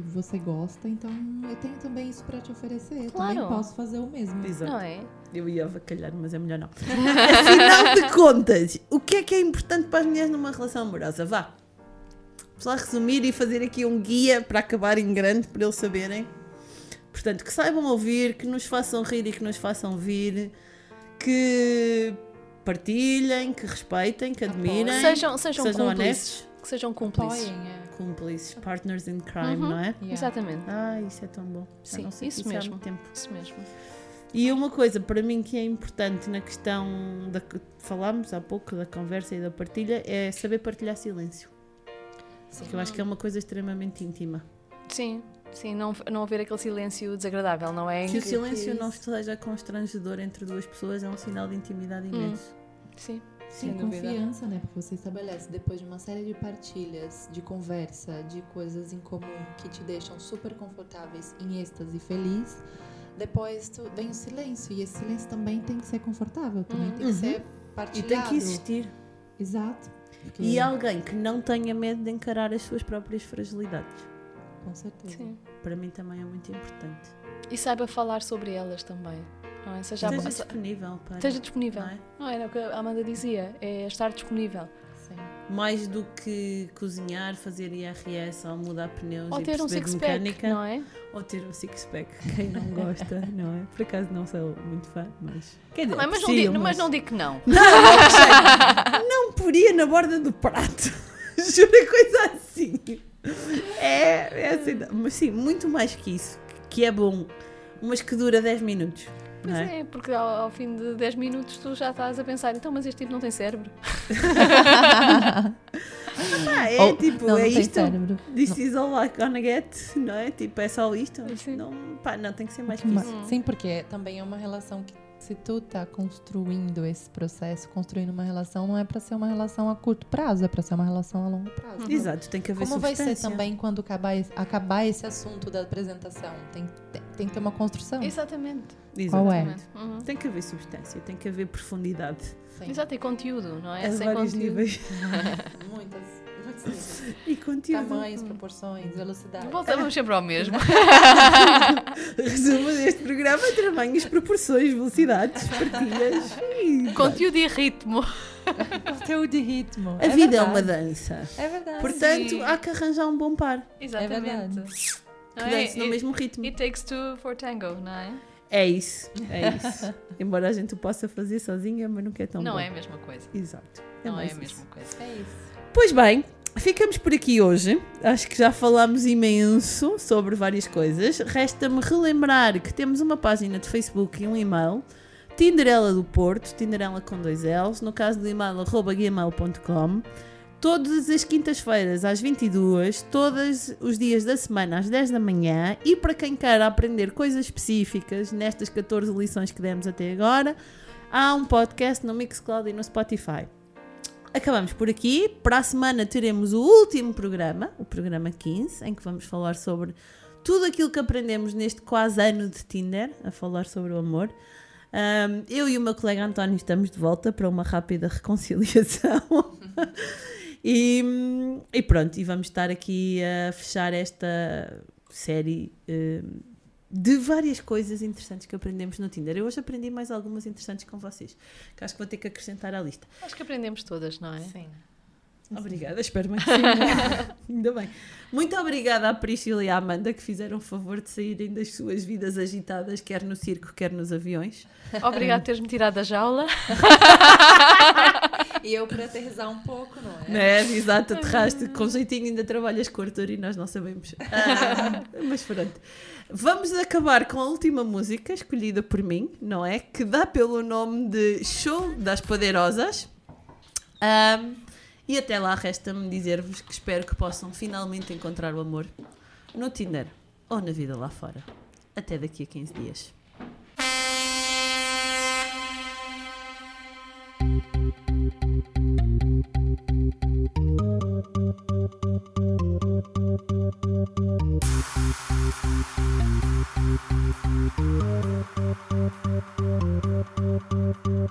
Que você gosta, então eu tenho também isso para te oferecer. Eu Claro. também posso fazer o mesmo. Exato. Não é? Eu ia avacalhar, mas é melhor não. Afinal de contas, o que é que é importante para as mulheres numa relação amorosa? Vá. Vamos lá resumir e fazer aqui um guia para acabar em grande, para eles saberem. Portanto, que saibam ouvir, que nos façam rir e que nos façam vir, que partilhem, que respeitem, que admirem, Sejam, sejam, que sejam honestos. Que sejam cúmplices. Apoiem, é. Cúmplices, partners in crime, Uhum. não é? Yeah. Exatamente. Ah, isso é tão bom. Já Sim, não sei isso disso há mesmo. tempo. Isso mesmo. E uma coisa para mim que é importante na questão da que falámos há pouco, da conversa e da partilha, é saber partilhar silêncio. Sim. Que eu acho que é uma coisa extremamente íntima. Sim, sim, não, não haver aquele silêncio desagradável, não é? Se o que- silêncio não esteja constrangedor entre duas pessoas, é um sinal de intimidade imenso. Sim, Sim, sem confiança, né? Porque você estabelece depois de uma série de partilhas, de conversa, de coisas em comum que te deixam super confortáveis, em êxtase e feliz. Depois tu, vem o silêncio e esse silêncio também tem que ser confortável, também tem que Uhum. ser E partilhado. tem que existir. Exato. Porque- E alguém que não tenha medo de encarar as suas próprias fragilidades. Com certeza. Sim. Para mim também é muito importante. E saiba falar sobre elas também. Não é? Seja, Esteja se- disponível para. esteja disponível. não é? Não era o que a Amanda dizia, é estar disponível. Sim. Mais do que cozinhar, fazer IRS ou mudar pneus Ou e ter um six-pack, mecânica. não é? Ou ter um six-pack, quem não gosta, não é? Por acaso não sou muito fã, mas. Quer dizer, Não é? Mas, não digo, mas não digo que não. Não, não, não poria na borda do prato. Jura coisa assim. É, é assim. Mas sim, muito mais que isso. Que é bom. Mas que dura 10 minutos. Pois não é? é, porque ao, ao fim de 10 minutos tu já estás a pensar, então, mas este tipo não tem cérebro. Ah, é Ou- tipo, não, é não isto. cérebro. This is all I gonna get, não é? Tipo, é só isto. Sim. Não, pá, não, tem que ser mais que Mas- isso. Sim, porque também é uma relação que se tu tá construindo esse processo, construindo uma relação, não é pra ser uma relação a curto prazo, é pra ser uma relação a longo prazo. Exato, tem que haver Como vai ser também quando acabar, esse- acabar esse assunto da apresentação? Tem, tem, tem que ter uma construção. Exatamente. Qual é? Exatamente. Uhum. Tem que haver substância, tem que haver profundidade. Sim. Exato, e conteúdo, não é? a Sem vários conteúdo. níveis. Muitas, E conteúdo. Tamanhos, proporções, velocidade. Voltamos sempre ao mesmo. Resumo deste programa: tamanhos, proporções, velocidades, partilhas. E conteúdo e ritmo. Conteúdo de ritmo. A vida é uma dança. É verdade. Portanto, Sim. há que arranjar um bom par Exatamente. que Não é? dance no It- mesmo ritmo. It takes two for tango, não é? É isso, é isso. Embora a gente o possa fazer sozinha, mas nunca é tão não bom. é a mesma coisa. Exato. É não é a isso. mesma coisa. É isso. Pois bem, ficamos por aqui hoje. Acho que já falámos imenso sobre várias coisas. Resta-me relembrar que temos uma página de Facebook e um e-mail. Tinderela do Porto, Tinderela com dois L's, no caso do e-mail gmail.com. Todas as quintas-feiras às 22, todos os dias da semana às 10 da manhã. E para quem quer aprender coisas específicas nestas 14 lições que demos até agora, há um podcast no Mixcloud e no Spotify. Acabamos por aqui. Para a semana teremos o último programa, o programa 15, em que vamos falar sobre tudo aquilo que aprendemos neste quase ano de Tinder, a falar sobre o amor. Um, eu e o meu colega António estamos de volta para uma rápida reconciliação. e, e pronto, e vamos estar aqui a fechar esta série um, de várias coisas interessantes que aprendemos no Tinder. Eu hoje aprendi mais algumas interessantes com vocês, que acho que vou ter que acrescentar à lista. Acho que aprendemos todas, não é? Sim. Obrigada, espero que sim. Ainda bem. Muito obrigada à Priscila e à Amanda que fizeram o favor de saírem das suas vidas agitadas, quer no circo, quer nos aviões. Obrigada por teres-me tirado da jaula. E eu para aterrizar um pouco, não é? Né? Exato, aterraste com jeitinho, ainda trabalhas com o Arthur e nós não sabemos. Ah, mas pronto. Vamos acabar com a última música escolhida por mim, não é? Que dá pelo nome de Show das Poderosas. Ah, e até lá resta-me dizer-vos que espero que possam finalmente encontrar o amor no Tinder ou na vida lá fora. Até daqui a 15 dias.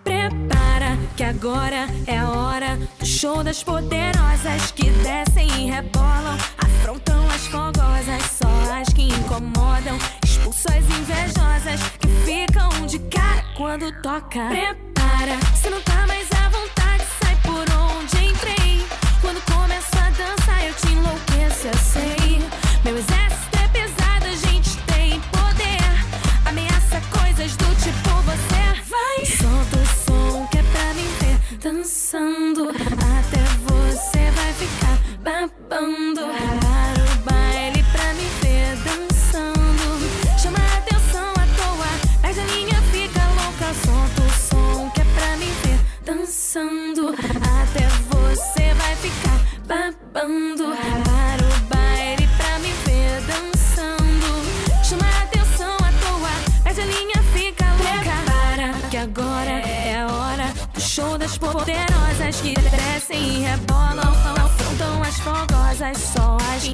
Prepara que agora é a hora do show das poderosas que descem e rebolam, afrontam as fogosas, só as que incomodam, expulsam as invejosas que ficam de cara quando toca. Prepara, se não tá mais eu sei. Meu exército é pesado, a gente tem poder. Ameaça coisas do tipo você. Vai, solta o som que é pra me ver dançando. Até você vai ficar babando.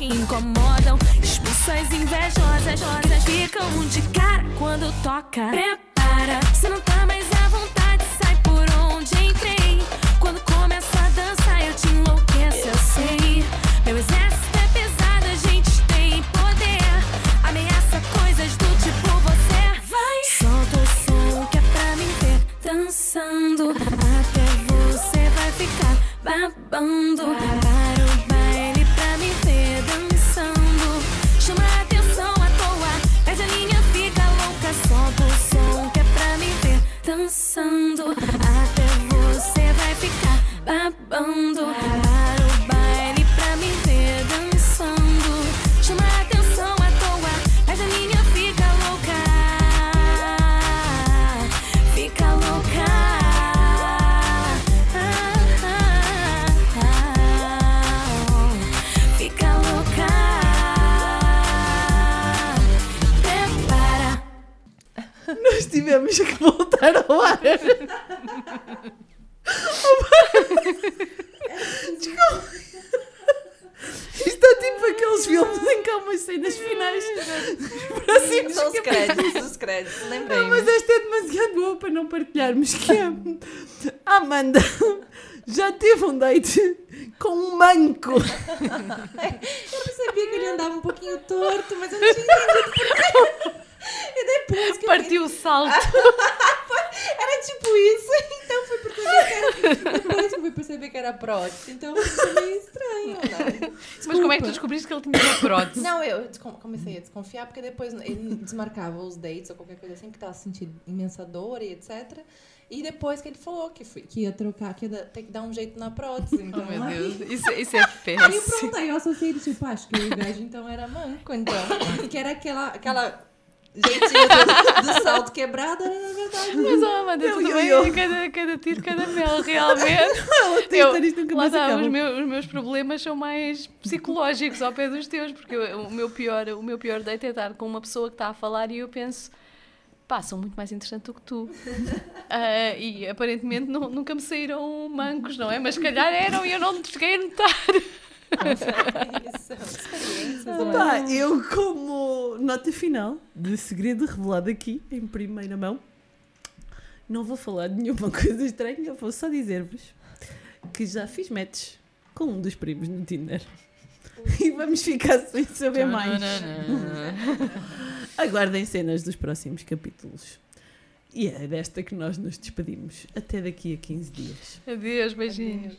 Incomodam. Expulsam as invejosas, que ficam de cara quando toca. Prepara, se não tá mais à vontade, sai por onde entrei. Quando começo a dançar, eu te enlouqueço, eu sei. Meu exército é pesado, a gente tem poder. Ameaça coisas do tipo você. Vai, solta o som que é pra me ver dançando. Até você vai ficar babando. Amanda já teve um date com um manco. Eu percebia que ele andava um pouquinho torto, mas eu não tinha entendido porquê. E depois que Partiu o salto. Era tipo isso, então fui perceber que era. Depois que eu fui perceber que era prótese. Então foi meio estranho, né? Mas como é que tu descobriste que ele tinha uma prótese? Não, eu comecei a desconfiar, porque depois ele desmarcava os dates ou qualquer coisa assim, que tava sentindo imensa dor e etc. E depois que ele falou que, foi, que ia trocar, que ia ter que dar um jeito na prótese. Então, Oh, meu aí- Deus, isso, isso é Aí péssimo. pronto, aí eu associei ele, tipo, acho que o gajo então era manco, então. Que era aquela, aquela jeitinho do, do salto quebrado, era na verdade. Mas, oh, Amanda, Eu- tudo eu- bem, eu- cada, cada tiro, cada mel, realmente. Eu, nunca lá acaba. os, meus, os meus problemas são mais psicológicos ao pé dos teus, porque eu- o, meu pior, o meu pior date é estar com uma pessoa que está a falar e eu penso, pá, são muito mais interessantes do que tu. Ah, e aparentemente nu- nunca me saíram mancos, não é? Mas se calhar eram e eu não cheguei a notar. Não é? Eu como nota final de segredo revelado aqui, em primeira mão, não vou falar de nenhuma coisa estranha, vou só dizer-vos que já fiz matches com um dos primos no Tinder. E vamos ficar sem saber mais. Aguardem cenas dos próximos capítulos. E é desta que nós nos despedimos. Até daqui a 15 dias. Adeus, beijinhos.